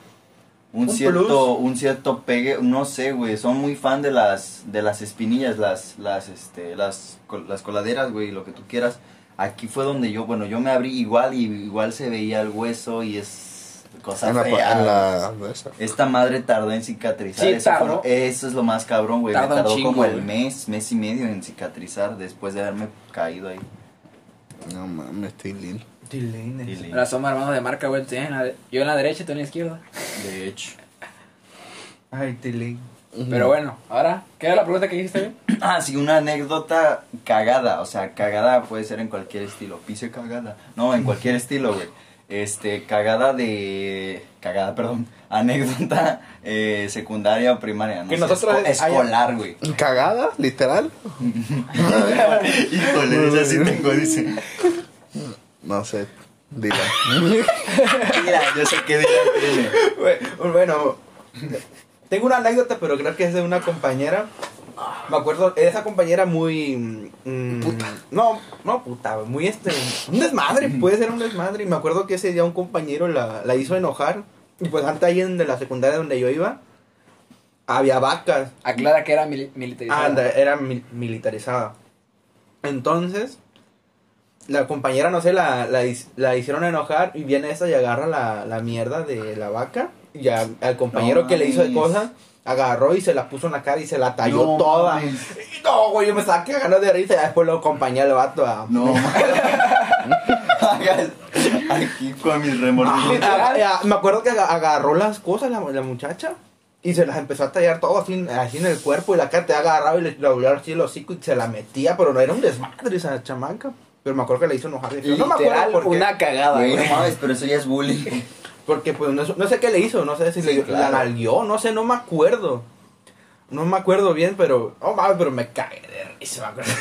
un, Un cierto plus. un cierto pegue, no sé, güey, son muy fan de las de las espinillas, las las este las col- las coladeras, güey, lo que tú quieras. Aquí fue donde yo, bueno, yo me abrí igual y igual se veía el hueso y es cosa En la, fea. en la, de esa. Esta madre tardó en cicatrizar. Sí, eso, tardó. eso es lo más cabrón, güey. Me tardó chingo, como el mes, mes y medio en cicatrizar después de haberme caído ahí. No mames, estoy lindo. Y- Ahora somos hermanos de marca, güey. Yo en la derecha y tú en la izquierda. De hecho. Ay, Tilín. Pero bueno, ahora, ¿qué era la pregunta que dijiste? Ah, sí, una anécdota cagada. O sea, cagada puede ser en cualquier estilo. Pise cagada. No, en cualquier estilo, güey. Este, cagada de. Cagada, perdón. Anécdota eh, secundaria o primaria. No Que sé, nosotros esco- escolar, güey. ¿Cagada? ¿Literal? Híjole, esa sí tengo, dice. No sé. Dila. Mira, yo sé qué Bueno, tengo una anécdota, pero creo que es de una compañera. Me acuerdo, esa compañera muy. puta. No, no puta, muy este. Un desmadre, puede ser un desmadre. Y me acuerdo que ese día un compañero la, la hizo enojar. Y pues antes ahí en de la secundaria donde yo iba, había vacas. Aclara que era mili- militarizada. Anda, era mi- militarizada. Entonces, la compañera, no sé, la, la, la hicieron enojar y viene esta y agarra la, la mierda de la vaca. Y al compañero No que le hizo de cosas, agarró y se la puso en la cara y se la talló No toda. mames. Y no, güey, yo me estaba cagando de risa. Y después lo acompañé al vato a. No. Hagas Aquí con mis remordimientos. Me acuerdo que aga- agarró las cosas la, la muchacha y se las empezó a tallar todo así, así en el cuerpo y la cara te agarraba y le le volvió así el hocico y se la metía, pero no era un desmadre esa chamaca. Pero me acuerdo que le hizo enojar. y No me acuerdo Literal, por qué. una cagada, Güey, güey. no mames, pero eso ya es bullying. Porque pues no, no sé qué le hizo, no sé si Sí, le, claro. la nalgueó, no sé, no me acuerdo. No me acuerdo bien, pero. Oh mames, pero me cagué de risa, me.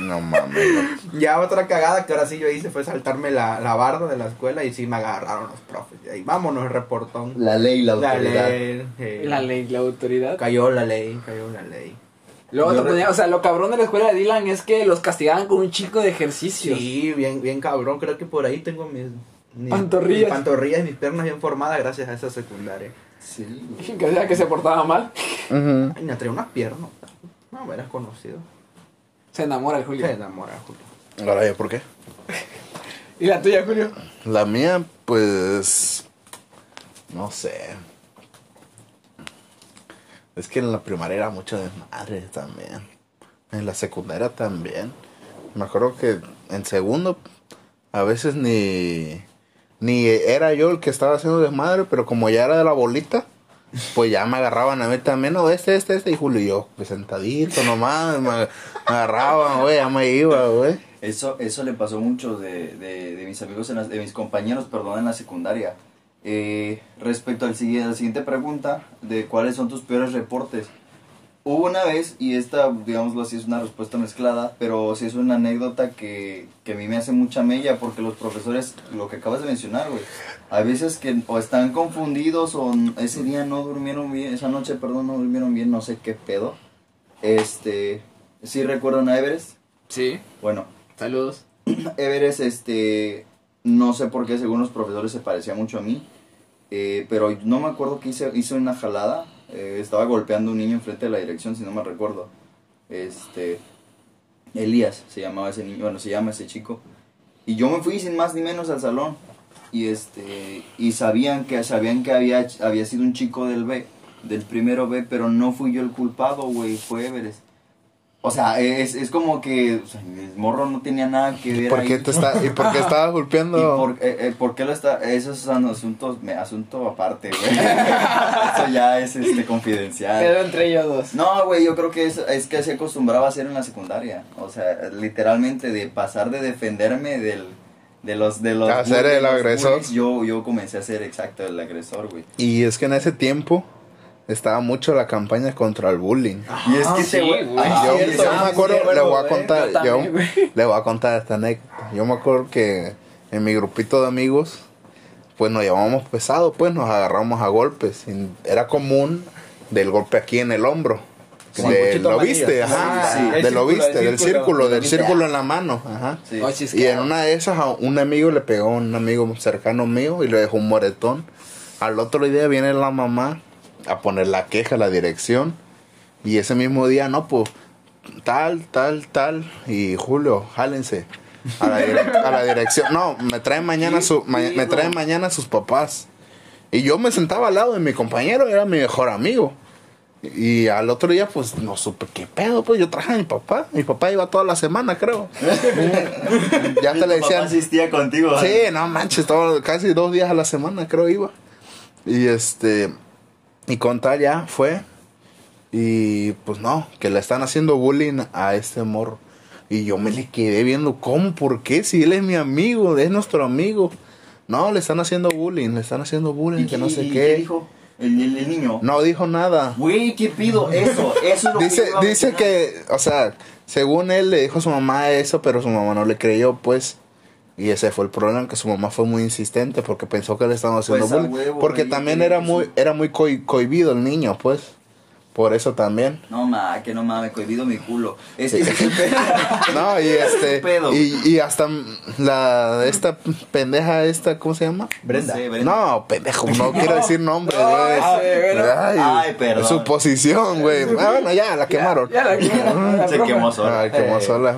No mames. no. Ya otra cagada que ahora sí yo hice fue saltarme la, la barda de la escuela y sí me agarraron los profes. Y ahí vámonos, reportón. La ley, la La autoridad. ley, eh, La ley, la autoridad. Cayó la ley, cayó la ley. Luego te ponía, o sea, lo cabrón de la escuela de Dylan es que los castigaban con un chico de ejercicio. Sí, bien, bien cabrón. Creo que por ahí tengo mis, mis- Pantorrillas. mis pantorrillas y mis piernas bien formadas gracias a esa secundaria. Sí. Que sea que se portaba mal. Ujú. Ay, me traía unas piernas. No, me eras conocido. Se enamora el Julio. Se enamora, Julio. Ahora, ¿yo por qué? ¿Y la tuya, Julio? La mía, pues. No sé. Es que en la primaria era mucho desmadre también. En la secundaria también. Me acuerdo que en segundo, a veces ni. Ni era yo el que estaba haciendo desmadre, pero como ya era de la bolita, pues ya me agarraban a mí también, no, este, este, este, y Julio yo, pues sentadito nomás, me, me agarraban, güey, ya me iba, güey. Eso, eso le pasó mucho de, de, de mis amigos, en de mis compañeros, perdón, en la secundaria. Eh, respecto al a la siguiente pregunta, de cuáles son tus peores reportes. Hubo una vez, y esta, digámoslo así, es una respuesta mezclada, pero sí es una anécdota que, que a mí me hace mucha mella, porque los profesores, lo que acabas de mencionar, güey, a veces que o están confundidos o ese día no durmieron bien, esa noche, perdón, no durmieron bien, no sé qué pedo. Este, ¿sí recuerdan a Everest? Sí. Bueno, Saludos. Everest, este, no sé por qué, según los profesores se parecía mucho a mí, eh, pero no me acuerdo que hice, hice una jalada, eh, estaba golpeando a un niño enfrente de la dirección, si no me recuerdo, este, Elías se llamaba ese niño, bueno, se llama ese chico, y yo me fui sin más ni menos al salón, y este, y sabían que, sabían que había, había sido un chico del B, del primero B, pero no fui yo el culpado, güey, fue Everest. O sea, es, es como que o sea, el morro no tenía nada que ver ¿Por ahí. qué, te está, ¿Y por qué estabas ¿Y golpeando? por, eh, eh, por qué lo está? Esos son asuntos, me, asunto aparte, güey. Eso ya es este Quedó confidencial. entre ellos dos. No, güey, yo creo que es, es que se acostumbraba a hacer en la secundaria. O sea, literalmente de pasar de defenderme del, de los... De los A ser de el los agresor. yo, yo comencé a ser exacto el agresor, güey. Y es que en ese tiempo estaba mucho la campaña contra el bullying. y es que sí, güey... Ah, yo, cierto, yo me sí, acuerdo, sí, le voy a contar, Yo yo, también, güey. le voy a contar esta anécdota. Yo me acuerdo que en mi grupito de amigos, pues nos llevábamos pesado, pues nos agarramos a golpes. Y era común del golpe aquí en el hombro. Sí, de, lo viste, Sí, ajá, sí. de El lo círculo, viste, el del círculo, círculo, del círculo en la mano, ajá. Sí. Oh, Y en una de esas a un amigo le pegó a un amigo cercano mío y le dejó un moretón. Al otro día viene la mamá a poner la queja, la dirección. Y ese mismo día, no, pues, tal, tal, tal. Y Julio, jálense. A la, a la dirección. No, me traen mañana su, ma- me traen mañana sus papás. Y yo me sentaba al lado de mi compañero, era mi mejor amigo. Y al otro día, pues, no supe qué pedo, pues yo traje a mi papá. Mi papá iba toda la semana, creo. ya te le papá decían, asistía contigo. Sí, no manches, todo, casi dos días a la semana creo iba. Y este, y con tal ya fue. Y pues no, que le están haciendo bullying a este morro. Y yo me le quedé viendo, ¿cómo? ¿Por qué? Si él es mi amigo, es nuestro amigo. No, le están haciendo bullying, le están haciendo bullying, ¿Y que no sé y qué. dijo el, el- el niño? No dijo nada. Güey, ¿qué pido? Eso, eso es lo Dice, que iba a dice que, o sea, según él le dijo a su mamá eso, pero su mamá no le creyó, pues. Y ese fue el problema, que su mamá fue muy insistente porque pensó que le estaban haciendo Pues, bullying. huevo, porque güey, también era muy, sí. era muy coi- cohibido el niño, pues. Por eso también. No, ma, que no mames, cohibido mi culo. Es que ese es el pedo. No, y este, pedo. y, y hasta la, esta pendeja, esta, ¿cómo se llama? Brenda. No sé, Brenda. No, pendejo, no quiero decir nombre, güey. Ay, Ay, perdón. Su posición, güey. Ah, bueno, ya, la quemaron. Ya la quemaron. Se quemó sola. Como Eh. sola.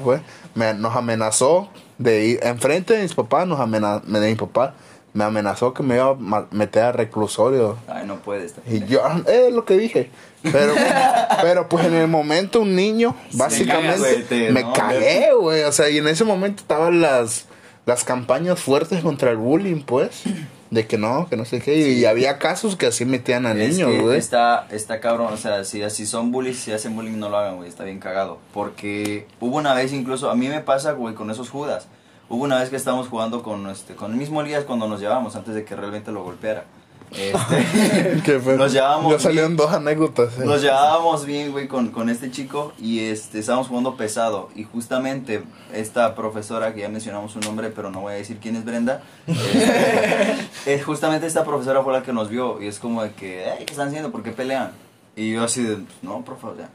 Me- nos amenazó de ir enfrente de mis papás, nos de mi papá, me amenazó que me iba a meter a reclusorio. Ay, no puede estar. Y yo, ah, es lo que dije. Pero, pero pues en el momento un niño, básicamente, me no, cagué, güey. O sea, y en ese momento estaban las, las campañas fuertes contra el bullying, pues. De que no, que no sé qué. Y había casos que así metían a Es niños, güey. Está, está cabrón, o sea, si, si son bullies, si hacen bullying, no lo hagan, güey, está bien cagado. Porque hubo una vez incluso, a mí me pasa, güey, con esos judas. Hubo una vez que estábamos jugando con, este, con el mismo Elías cuando nos llevábamos, antes de que realmente lo golpeara. Este, fue- nos llevábamos ya salieron bien. dos anécdotas. eh. Nos llevábamos bien, güey, con, con este chico y este, estábamos jugando pesado. Y justamente esta profesora, que ya mencionamos su nombre, pero no voy a decir quién es Brenda, este, es justamente esta profesora fue la que nos vio y es como de que, "Ey, ¿qué están haciendo? ¿Por qué pelean? Y yo así de, no, profe, o sea,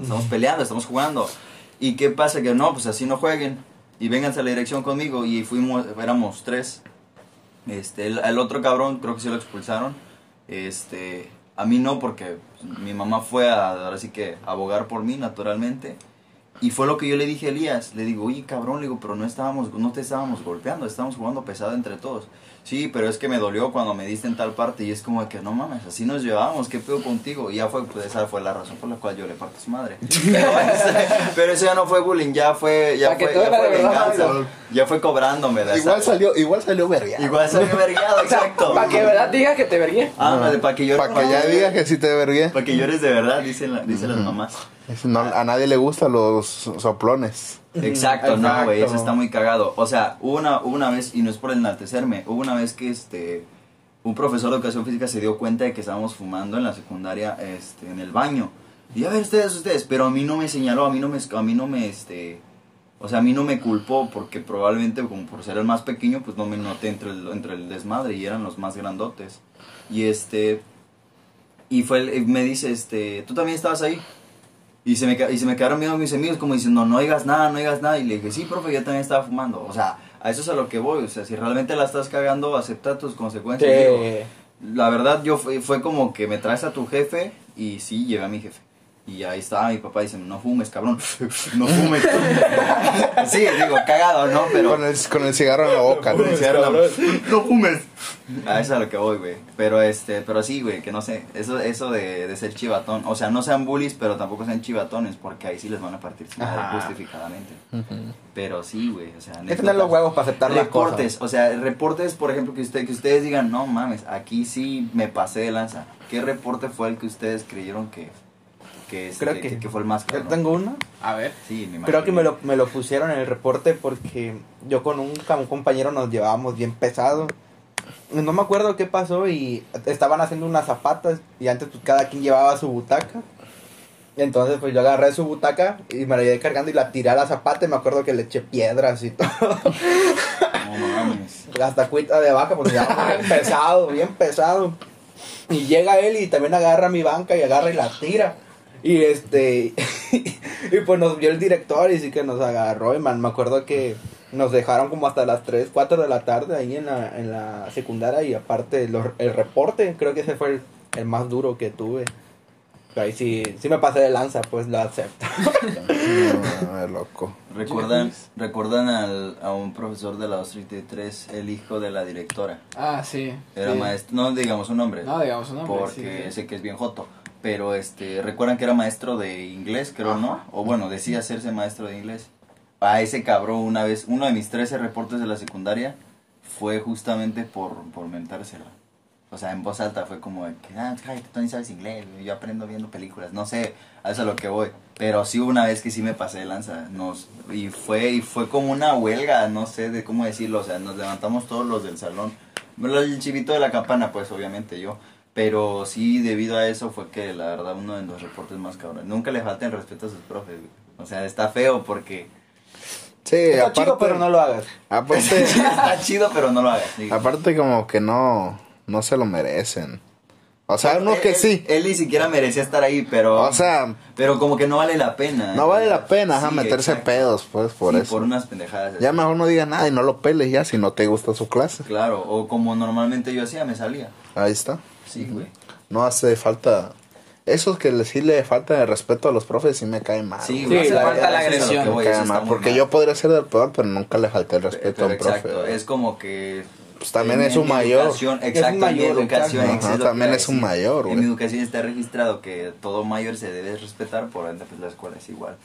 estamos peleando, estamos jugando. ¿Y qué pasa? Que no, pues así no jueguen y vénganse a la dirección conmigo. Y fuimos, éramos tres. Este, el, otro cabrón creo que sí lo expulsaron. Este, a mí no porque mi mamá fue a que abogar por mí naturalmente. Y fue lo que yo le dije a Elías, le digo, "Oye, cabrón", le digo, "pero no estábamos no te estábamos golpeando, estábamos jugando pesado entre todos." Sí, pero es que me dolió cuando me diste en tal parte y es como de que no mames, así nos llevábamos, ¿qué pedo contigo? Y ya fue, pues esa fue la razón por la cual yo le parto a su madre. Pero, pero eso ya no fue bullying, ya fue, ya fue, ya fue venganza. Ya fue cobrándome la Igual salió, igual salió verga. Igual salió vergueado, exacto. Para que de verdad diga que te vergué. Ah, para que llores. Para que ya digas que sí te vergué. Para que llores de verdad, dicen, la- dicen las mamás. No, a nadie le gustan los soplones. Exacto, no, güey, eso está muy cagado. O sea, hubo una, hubo una vez, y no es por enaltecerme, hubo una vez que este un profesor de educación física se dio cuenta de que estábamos fumando en la secundaria este, en el baño. Y a ver, ustedes, ustedes, pero a mí no me señaló, a mí no me, a mí no me, este, o sea, a mí no me culpó porque probablemente como por ser el más pequeño, pues no me noté entre el, entre el desmadre y eran los más grandotes. Y este, y fue, el- me dice, este, tú también estabas ahí. Y se, me, y se me quedaron viendo mis amigos como diciendo, no digas nada, no digas nada. Y le dije, sí, profe, yo también estaba fumando. O sea, a eso es a lo que voy. O sea, si realmente la estás cagando, acepta tus consecuencias. Digo, la verdad, yo fue, fue como que me traes a tu jefe y sí, llevé a mi jefe. Y ahí estaba mi papá diciendo, no fumes, cabrón, no fumes. sí, digo, cagado, ¿no? Pero... Con el, con el cigarro en la boca. En la- no fumes. A eso es a lo que voy, güey. Pero este, pero sí, güey, que no sé, eso, eso de, de ser chivatón, o sea, no sean bullies, pero tampoco sean chivatones, porque ahí sí les van a partir su madre Ajá. justificadamente. Pero sí, güey, o sea, Hay que tener los huevos para aceptar reportes, o sea, reportes, por ejemplo, que, usted, que ustedes digan, no mames, aquí sí me pasé de lanza. ¿Qué reporte fue el que ustedes creyeron que, que, Creo que- que, fue el más Yo cabrón? tengo uno. A ver. Sí, me Creo que me lo, me lo pusieron en el reporte porque yo con un, un compañero nos llevábamos bien pesado. No me acuerdo qué pasó y estaban haciendo unas zapatas y antes pues cada quien llevaba su butaca. Entonces pues yo agarré su butaca y me la llevé cargando y la tiré a la zapata y me acuerdo que le eché piedras y todo. No mames. Hasta cuita de vaca porque ya bien pesado, bien pesado. Y llega él y también agarra mi banca y agarra y la tira. Y este, y pues nos vio el director y sí que nos agarró. Y man, me acuerdo que nos dejaron como hasta las 3, 4 de la tarde ahí en la, en la secundaria. Y aparte, los- el reporte, creo que ese fue el, el más duro que tuve. Pero ahí sí, sí me pasé de lanza, pues lo acepto. No, loco. ¿Recuerdan, recuerdan al, a un profesor de la 233, el hijo de la directora? Ah, sí. Era sí. maestro, no digamos un nombre, No, digamos un nombre. porque sí, que es bien joto. Pero este, recuerdan que era maestro de inglés, creo, ¿no? O bueno, decía hacerse maestro de inglés. A ese cabrón una vez, uno de mis 13 reportes de la secundaria fue justamente por, por mentársela. O sea, en voz alta fue como de que, ah, tú ni sabes inglés, yo aprendo viendo películas, no sé, a eso es a lo que voy. Pero sí una vez que sí me pasé de lanza, nos, y fue, y fue como una huelga, no sé de cómo decirlo, o sea, nos levantamos todos los del salón. El chivito de la campana, pues obviamente yo. Pero sí, debido a eso fue que la verdad uno de los reportes más cabrones. Nunca le falten respeto a sus profes, güey. O sea, está feo porque... Sí, Está aparte, chido, pero no lo hagas. aparte, está chido, pero no lo hagas. sí. aparte como que no, no se lo merecen. O sea, unos que Él- sí. Él, ni siquiera merecía estar ahí, pero... O sea, Pero como que no vale la pena. no vale la pena ajá, Sí, meterse exacto. pedos, pues, por Sí, eso. Por unas pendejadas. Ya mejor no diga nada y no lo peles ya si no te gusta su clase. Claro, o como normalmente yo hacía, me salía. Ahí está. Sí, güey. No hace falta. Esos que le- sí le falta de respeto a los profes sí me caen mal. Sí, güey. güey, hace la falta la eso es a agresión. eso Porque mal. yo podría ser del peor, pero nunca le falté el respeto a Pero un profe. exacto, güey. es como que... Pues también en- es un mayor. educación- Es un exacto, en mi mayor, educación. eso Ajá, también a es un mayor, En mi güey. educación está registrado que todo mayor se debe respetar, por ende, pues la escuela es igual.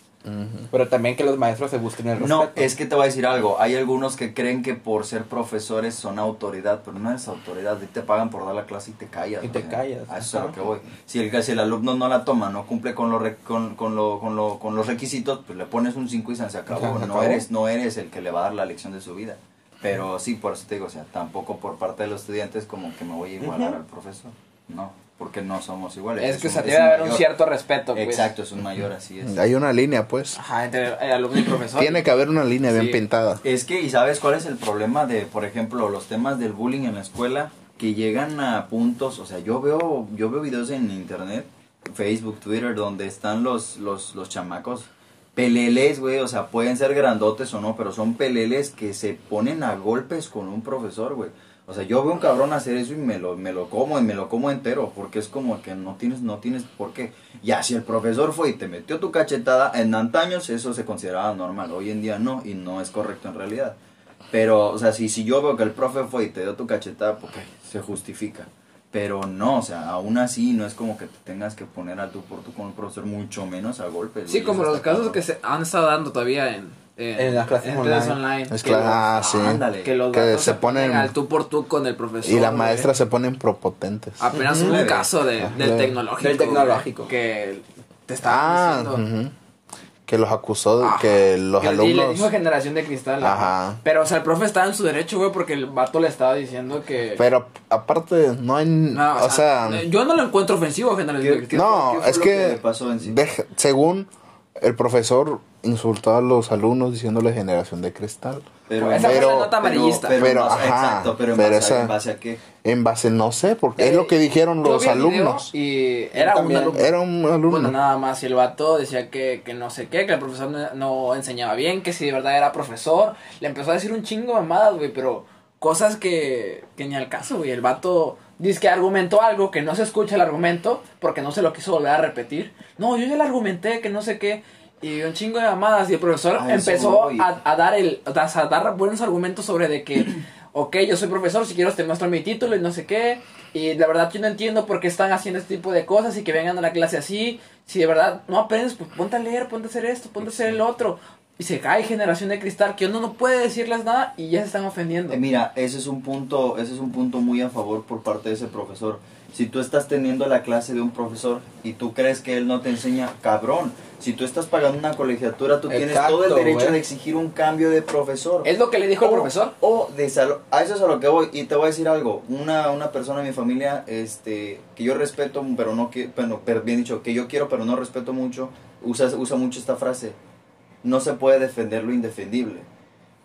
Pero también que los maestros se busquen el respeto. No, es que te voy a decir algo. Hay algunos que creen que por ser profesores son autoridad, pero no es autoridad. Te pagan por dar la clase y te callas. Y te callas, A eso es a lo ajá. que voy. Si el, si el alumno no la toma, no cumple con, los re- con, con, lo, con, lo, con los requisitos, pues le pones un 5 y se se acabó. Se No. Eres, no eres el que le va a dar la lección de su vida. Pero sí, por eso te digo, o sea, tampoco por parte de los estudiantes como que me voy a igualar al profesor. No, porque no somos iguales. Es que se es debe haber un cierto respeto, pues. Exacto, es un mayor, así es. Hay una línea, pues. Ajá, entre el alumno y profesor. Tiene que haber una línea bien Sí. pintada. Es que, ¿y sabes cuál es el problema de, por ejemplo, los temas del bullying en la escuela? Que llegan a puntos, o sea, yo veo, yo veo videos en internet, Facebook, Twitter, donde están los, los, los chamacos peleles, güey, o sea, pueden ser grandotes o no, pero son peleles que se ponen a golpes con un profesor, güey. O sea, yo veo un cabrón hacer eso y me lo, me lo como y me lo como entero, porque es como que no tienes, no tienes por qué. Ya, si el profesor fue y te metió tu cachetada, en antaños eso se consideraba normal, hoy en día no, y no es correcto en realidad. Pero, o sea, si, si yo veo que el profe fue y te dio tu cachetada, porque se justifica. Pero no, o sea, aún así no es como que te tengas que poner al tú por tú con un profesor, mucho menos a golpes. Sí, como los casos que se han estado dando todavía en, En las clases en online. Es que claro, los- ah, sí. Ándale. Que los Que se se ponen al tú por tú con el profesor. Y las maestras se ponen propotentes. Apenas un caso de, Ajá. del tecnológico. Del tecnológico. Que te Ah, estaba diciendo. ujú. que los acusó de Ajá. que los Que- Y le alumnos. dijo generación de cristal. Ajá. Pero, o sea, el profe estaba en su derecho, güey, porque el vato le estaba diciendo que. Pero aparte, no hay. No, o sea, yo no lo encuentro ofensivo, generación de ¿Qué- cristal. no, es que, que le pasó en sí? deja- según el profesor insultó a los alumnos diciéndole generación de cristal. Pero, Esa fue Pero- la nota amarillista. Pero, ajá, exacto, pero en, pero base, esa- en base a qué. En base, no sé, porque es lo que dijeron los alumnos. Y era un alumno. Era un alumno. Bueno, nada más. Y el vato decía que, que no sé qué, que el profesor no, no enseñaba bien, que si de verdad era profesor. Le empezó a decir un chingo de mamadas, güey, pero cosas que, que ni al caso, güey. El vato dice que argumentó algo que no se escucha el argumento porque no se lo quiso volver a repetir. No, yo ya le argumenté que no sé qué. Y un chingo de llamadas y el profesor A empezó a, a dar el a dar buenos argumentos sobre de que ok, yo soy profesor, si quieres te muestro mi título y no sé qué. Y la verdad yo no entiendo por qué están haciendo este tipo de cosas y que vengan a la clase así. Si de verdad no aprendes, pues ponte a leer, ponte a hacer esto, ponte a hacer el otro. Y se cae generación de cristal que uno no puede decirles nada y ya se están ofendiendo. Eh, mira, ese es un punto, ese es un punto muy a favor por parte de ese profesor. Si tú estás teniendo la clase de un profesor y tú crees que él no te enseña, cabrón. Si tú estás pagando una colegiatura, tú tienes todo el derecho de exigir un cambio de profesor. Es lo que le dijo el O- profesor. O de salón. A eso es a lo que voy. Y te voy a decir algo. Una, una persona de mi familia este, que yo respeto, pero no que, bueno, pero bien dicho, que yo quiero, pero no respeto mucho, usa, usa mucho esta frase. No se puede defender lo indefendible.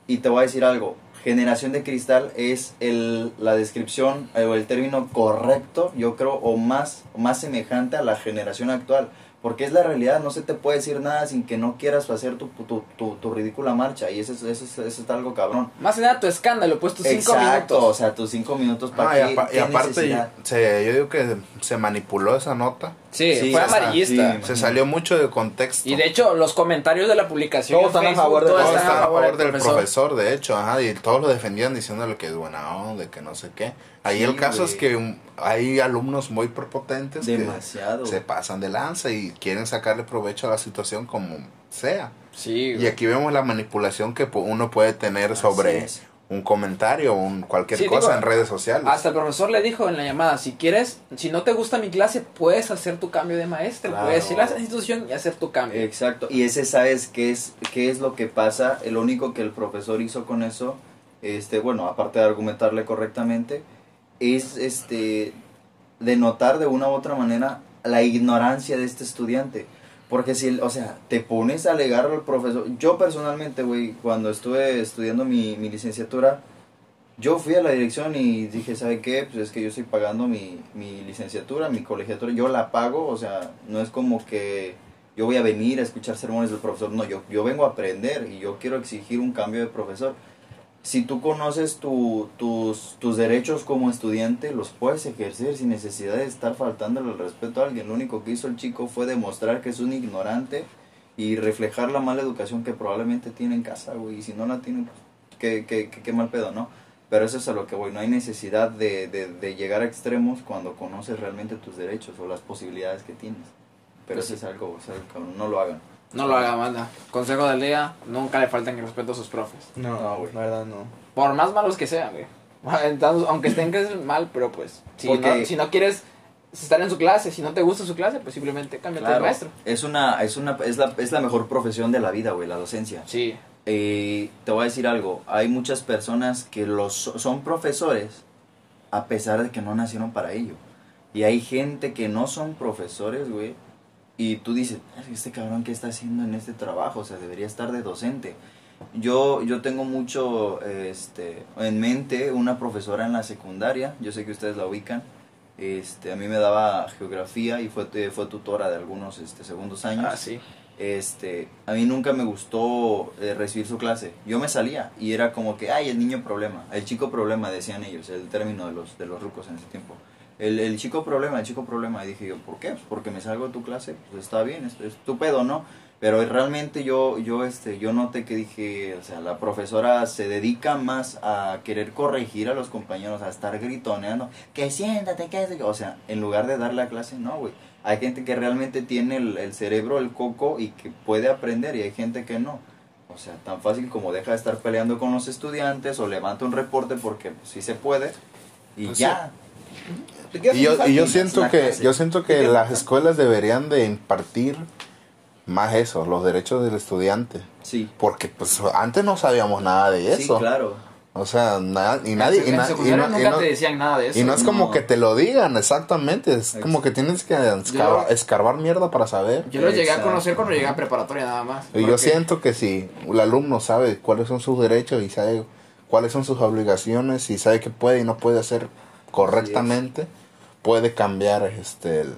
Y te voy a decir algo. Generación de cristal es el, la descripción o el término correcto, yo creo, o más, más semejante a la generación actual. Porque es la realidad, no se te puede decir nada sin que no quieras hacer tu, tu, tu, tu ridícula marcha. Y eso es, eso, es, eso es algo cabrón. Más que nada tu escándalo, pues tus cinco Exacto, o minutos. sea, tus cinco minutos para Ah, y, apa- y aparte, se, yo digo que se manipuló esa nota. Sí, Sí, fue o amarillista. sí. Se salió mucho de contexto. Y de hecho, los comentarios de la publicación Todos están a favor de- todos Todos están están a favor del profesor. profesor. de hecho, ajá, y todos lo defendían diciéndole que es buena onda, que no sé qué. Ahí Sí, el caso es que hay alumnos muy prepotentes Demasiado. que se pasan de lanza y quieren sacarle provecho a la situación como sea. Sí, Y aquí vemos la manipulación que uno puede tener Así sobre es. un comentario o un cualquier Sí, cosa digo, en redes sociales. Hasta el profesor le dijo en la llamada, si quieres, si no te gusta mi clase, puedes hacer tu cambio de maestro, Claro. puedes ir a esa institución y hacer tu cambio. Exacto, y ese sabes qué es, qué es lo que pasa, el único que el profesor hizo con eso, este, bueno, aparte de argumentarle correctamente, es este denotar de una u otra manera la ignorancia de este estudiante. Porque si, o sea, te pones a alegar al profesor. Yo personalmente, güey, cuando estuve estudiando mi, mi licenciatura, yo fui a la dirección y dije, ¿sabe qué? Pues es que yo estoy pagando mi, mi licenciatura, mi colegiatura, yo la pago, o sea, no es como que yo voy a venir a escuchar sermones del profesor, no, yo, yo vengo a aprender y yo quiero exigir un cambio de profesor. Si tú conoces tu- tus, tus derechos como estudiante, los puedes ejercer sin necesidad de estar faltándole el respeto a alguien. Lo único que hizo el chico fue demostrar que es un ignorante y reflejar la mala educación que probablemente tiene en casa, güey. Y si no la tiene, pues, qué, qué, qué, qué mal pedo, ¿no? Pero eso es a lo que voy. No hay necesidad de, de, de llegar a extremos cuando conoces realmente tus derechos o las posibilidades que tienes. Pero eso es algo, o sea, no lo hagan. No lo haga, manda. Consejo del día, nunca le falten el respeto a sus profes. No, No, güey. la verdad no. Por más malos que sean, güey. Entonces, aunque estén que es mal, pero pues, si, Porque- no, si no quieres estar en su clase, si no te gusta su clase, pues simplemente cámbiate de Claro, maestro. es una, es una, es la, es la mejor profesión de la vida, güey, la docencia. Sí. Eh, te voy a decir algo, hay muchas personas que los son profesores a pesar de que no nacieron para ello. Y hay gente que no son profesores, güey. Y tú dices, este cabrón, ¿qué está haciendo en este trabajo? O sea, debería estar de docente. Yo, yo tengo mucho este, en mente una profesora en la secundaria, yo sé que ustedes la ubican. Este, a mí me daba geografía y fue, eh, fue tutora de algunos este, segundos años Ah, sí. este, a mí nunca me gustó eh, recibir su clase. Yo me salía y era como que, ay, el niño problema, el chico problema, decían ellos, el término de los, de los rucos en ese tiempo. El, el chico problema, el chico problema. Y dije yo, ¿por qué? Pues porque me salgo de tu clase, pues está bien, es, es tu pedo, ¿no? Pero realmente yo, yo, este, yo noté que dije, o sea, la profesora se dedica más a querer corregir a los compañeros, a estar gritoneando, que siéntate, que es-". O sea, en lugar de dar la clase, no, güey. Hay gente que realmente tiene el, el cerebro, el coco y que puede aprender y hay gente que no. O sea, tan fácil como deja de estar peleando con los estudiantes o levanta un reporte porque pues, sí se puede y Pues ya. Y yo, y yo siento que yo siento que ¿Qué las escuelas deberían de impartir más eso, los derechos del estudiante, Sí, porque pues antes no sabíamos nada de sí, eso. claro. O sea, nada, y nadie y, en na- y no, y nunca no- te decían nada de eso. y no es como no. que te lo digan exactamente, es como que tienes que escarbar, escarbar mierda para saber. Yo lo llegué a Exacto. conocer cuando llegué a preparatoria nada más. Y yo siento que si el alumno sabe cuáles son sus derechos y sabe cuáles son sus obligaciones y sabe que puede y no puede hacer correctamente, puede cambiar este el-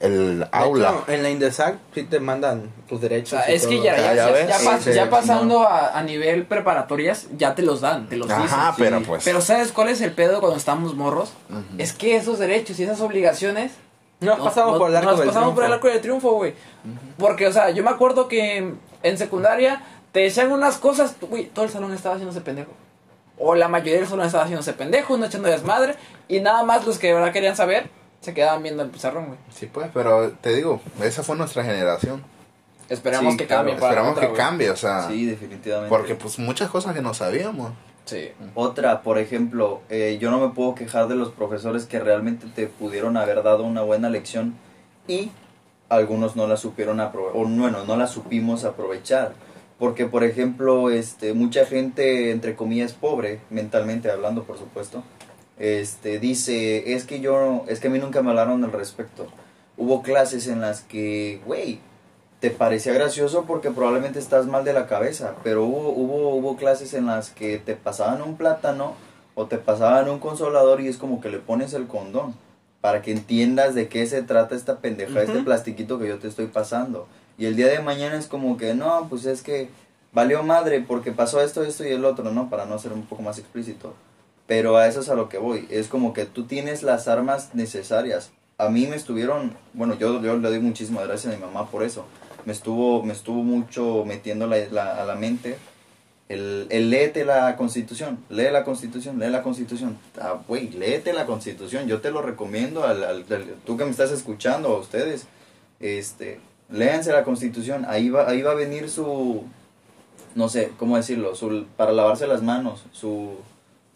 el De aula. hecho, en la Indesac sí te mandan tus O derechos. sea, y es que todo. ya, O sea, ya, ya ya- ves, ya pas- sí, ya sí, pasando a, a nivel preparatorias, ya te los dan, te los dicen. Ajá, sí. pero pues. Pero ¿sabes cuál es el pedo cuando estamos morros? Ujú. Es que esos derechos y esas obligaciones Nos pasamos no- por el arco nos del pasamos por el triunfo. arco del triunfo, güey. Porque, o sea, yo me acuerdo que en secundaria te decían unas cosas, güey, todo el salón estaba haciéndose pendejo. O la mayoría salón estaba haciéndose pendejo, no echando desmadre. Y nada más los que de verdad querían saber se quedaban viendo el pizarrón, güey. Sí, pues, pero te digo, esa fue nuestra generación. Esperamos Sí, que claro, cambie para Esperamos otra, que güey. cambie, o sea. Sí, definitivamente. Porque, pues, muchas cosas que no sabíamos. Sí. Otra, por ejemplo, eh, yo no me puedo quejar de los profesores que realmente te pudieron haber dado una buena lección y algunos no la supieron aprovechar, o bueno, no la supimos aprovechar. Porque, por ejemplo, este, mucha gente, entre comillas, pobre, mentalmente hablando, por supuesto, este, dice, es que yo, es que a mí nunca me hablaron al respecto. Hubo clases en las que, güey, te parecía gracioso porque probablemente estás mal de la cabeza, pero hubo, hubo, hubo clases en las que te pasaban un plátano o te pasaban un consolador y es como que le pones el condón para que entiendas de qué se trata esta pendeja, este Ujú. plastiquito que yo te estoy pasando. Y el día de mañana es como que, no, pues es que valió madre porque pasó esto, esto y el otro, ¿no? Para no ser un poco más explícito. Pero a eso es a lo que voy. Es como que tú tienes las armas necesarias. A mí me estuvieron, bueno, yo, yo le doy muchísimas gracias a mi mamá por eso. Me estuvo, me estuvo mucho metiendo la, la- a la mente el, el léete la constitución, lee la constitución, lee la constitución. Ah, güey, léete la constitución. Yo te lo recomiendo al, al- al- tú que me estás escuchando, a ustedes. Este, léanse la constitución. Ahí va, ahí va a venir su, no sé, ¿cómo decirlo? Su, para lavarse las manos, su,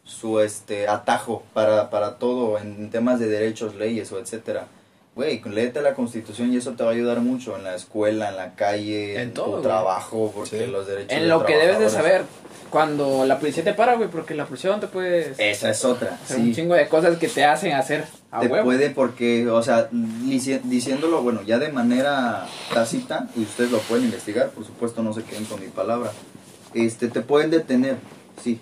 su este, atajo para, para todo en temas de derechos, leyes o etcétera. Güey, léete la constitución y eso te va a ayudar mucho en la escuela, en la calle, En en, todo, tu trabajo, porque Sí. los derechos En de lo que debes de saber cuando la policía te para, güey, porque la policía no te puede Esa es otra, hacer un sí. chingo de cosas que te hacen hacer a Te huevo. puede porque, o sea, diciéndolo, bueno, ya de manera tácita, y ustedes lo pueden investigar, por supuesto no se queden con mi palabra, este, te pueden detener, sí,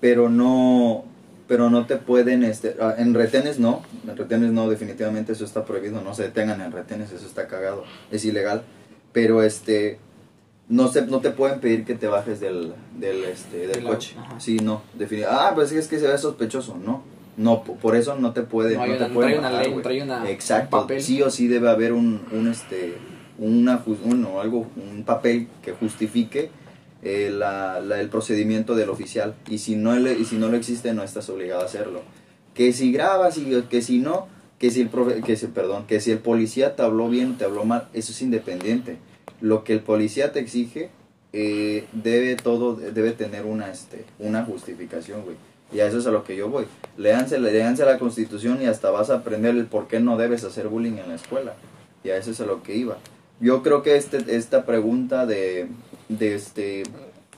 pero no, pero no te pueden, este, ah, en retenes no, en retenes no, definitivamente eso está prohibido, no se detengan en retenes, eso está cagado, es ilegal, pero este, no se, no te pueden pedir que te bajes del, del, este, del coche, ajá. sí, no, definitivamente, ah, pues es que se ve sospechoso, no, no, po- por eso no te puede, No te una- pueden trae una ley, no güey. trae una- Exacto, un papel. sí o sí debe haber un, un este, una, bueno, algo, un papel que justifique eh, la, el procedimiento del oficial y si no le- y si no lo existe no estás obligado a hacerlo. Que si grabas y que si no, que si el profe- que si, perdón, que si el policía te habló bien o te habló mal, eso es independiente. Lo que el policía te exige eh, debe todo debe tener una este una justificación, güey. Y a eso es a lo que yo voy. Léanse, léanse la Constitución y hasta vas a aprender el por qué no debes hacer bullying en la escuela. Y a eso es a lo que iba. Yo creo que este, esta pregunta de, de este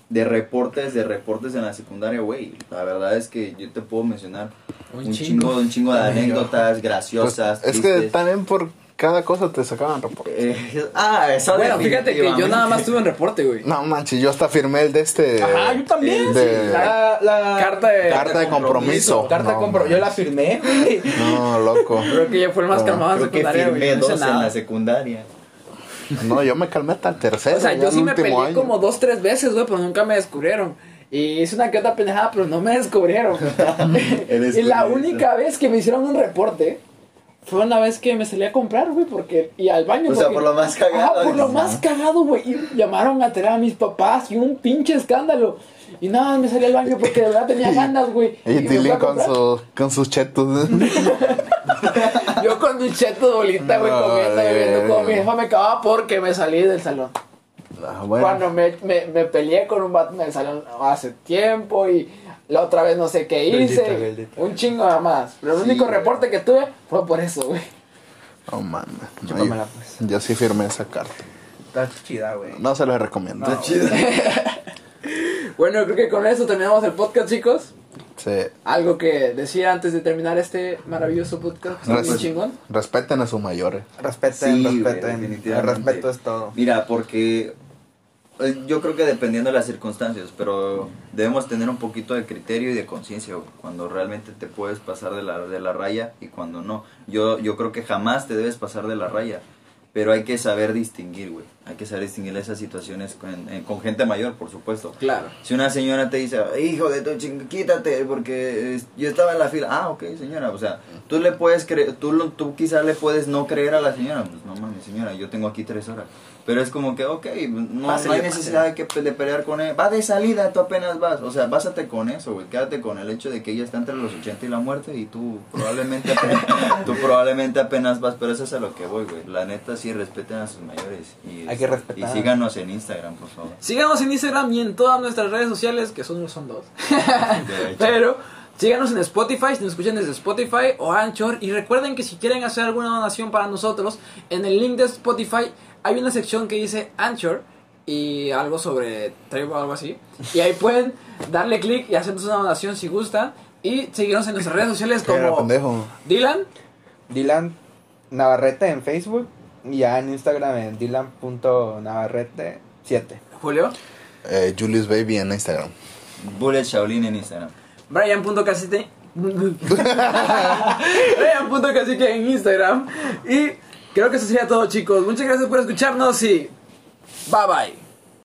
de reportes, de reportes en la secundaria, güey, la verdad es que yo te puedo mencionar Un un, chingo. chingo, un chingo de anécdotas Pues, graciosas. es que también por cada cosa te sacaban reporte. Eh, ah, eso Bueno, fíjate que yo nada más tuve un reporte, güey. No manches, yo hasta firmé el de este. Ajá, yo también. de- La, la Carta de... Carta de compromiso. Carta No, compro. Yo la firmé, güey. No, loco. Creo que yo fui el más No, calmado en secundaria, güey. firmé No dos en la secundaria. No, yo me calmé hasta el tercero. O sea, yo sí me peleé año. como dos, tres veces, güey, pero nunca me descubrieron. Y hice una que otra pendejada, pero no me descubrieron. Y la única vez que me hicieron un reporte fue una vez que me salí a comprar, güey, porque... Y al baño, O sea, por lo más cagado, Ah, por lo más ¿no? cagado, güey. Y llamaron a traer a mis papás y un pinche escándalo. Y nada, me salí al baño porque de verdad tenía ganas, güey. Y Tilín a con, su, con sus chetos. Yo con mi cheto de bolita, güey, No, comiendo, bebiendo, como mi verga. jefa me cagaba porque me salí del salón. Ah, bueno. Cuando me, me, me peleé con un vato en el salón hace tiempo y la otra vez no sé qué hice. Un chingo nada más. Pero el Sí, único güey. reporte que tuve fue por eso, güey. Oh, man. No, yo, pues. yo sí firmé esa carta. Está chida, güey. No se lo recomiendo. No. Bueno, creo que con eso terminamos el podcast, chicos. Sí. Algo que decía antes de terminar este maravilloso podcast. Está Res- chingón. Respeten a sus mayores. Respeten, Sí, güey, respeten. El definitivamente. respeto es todo. Mira, porque yo creo que dependiendo de las circunstancias, pero debemos tener un poquito de criterio y de conciencia cuando realmente te puedes pasar de la, de la raya y cuando no. Yo, yo creo que jamás te debes pasar de la raya, pero hay que saber distinguir, güey. Hay que saber distinguir esas situaciones con, en- con gente mayor, por supuesto. Claro. Si una señora te dice, hijo de tu ching, quítate porque eh, yo estaba en la fila. Ah, ok, señora. O sea, tú le puedes creer, tú, lo- tú quizás le puedes no creer a la señora. Pues no mames, señora, yo tengo aquí tres horas. Pero es como que, ok, no, no Pásele, hay necesidad de, que, de pelear con él. Va de salida, tú apenas vas. O sea, básate con eso, güey. Quédate con el hecho de que ella está entre los 80 y la muerte y tú probablemente apenas, tú probablemente apenas vas. Pero eso es a lo que voy, güey. La neta, sí, respeten a sus mayores. Y, Hay que respetar. Y síganos en Instagram, por favor. Síganos en Instagram y en todas nuestras redes sociales, que son, son dos. Pero síganos en Spotify, si nos escuchan desde Spotify o Anchor. Y recuerden que si quieren hacer alguna donación para nosotros, en el link de Spotify hay una sección que dice Anchor y algo sobre Trello o algo así. Y ahí pueden darle clic y hacernos una donación si gustan. Y seguirnos en nuestras redes sociales ¿Qué era, como pendejo? Dylan. Dylan Navarrete en Facebook ya en Instagram en dylan.navarrete7. Julio. Eh, Julius Baby en Instagram. Bullet Shaolin en Instagram. Brian.casite. Brian.cacique en Instagram. Y creo que eso sería todo, chicos. Muchas gracias por escucharnos y bye bye.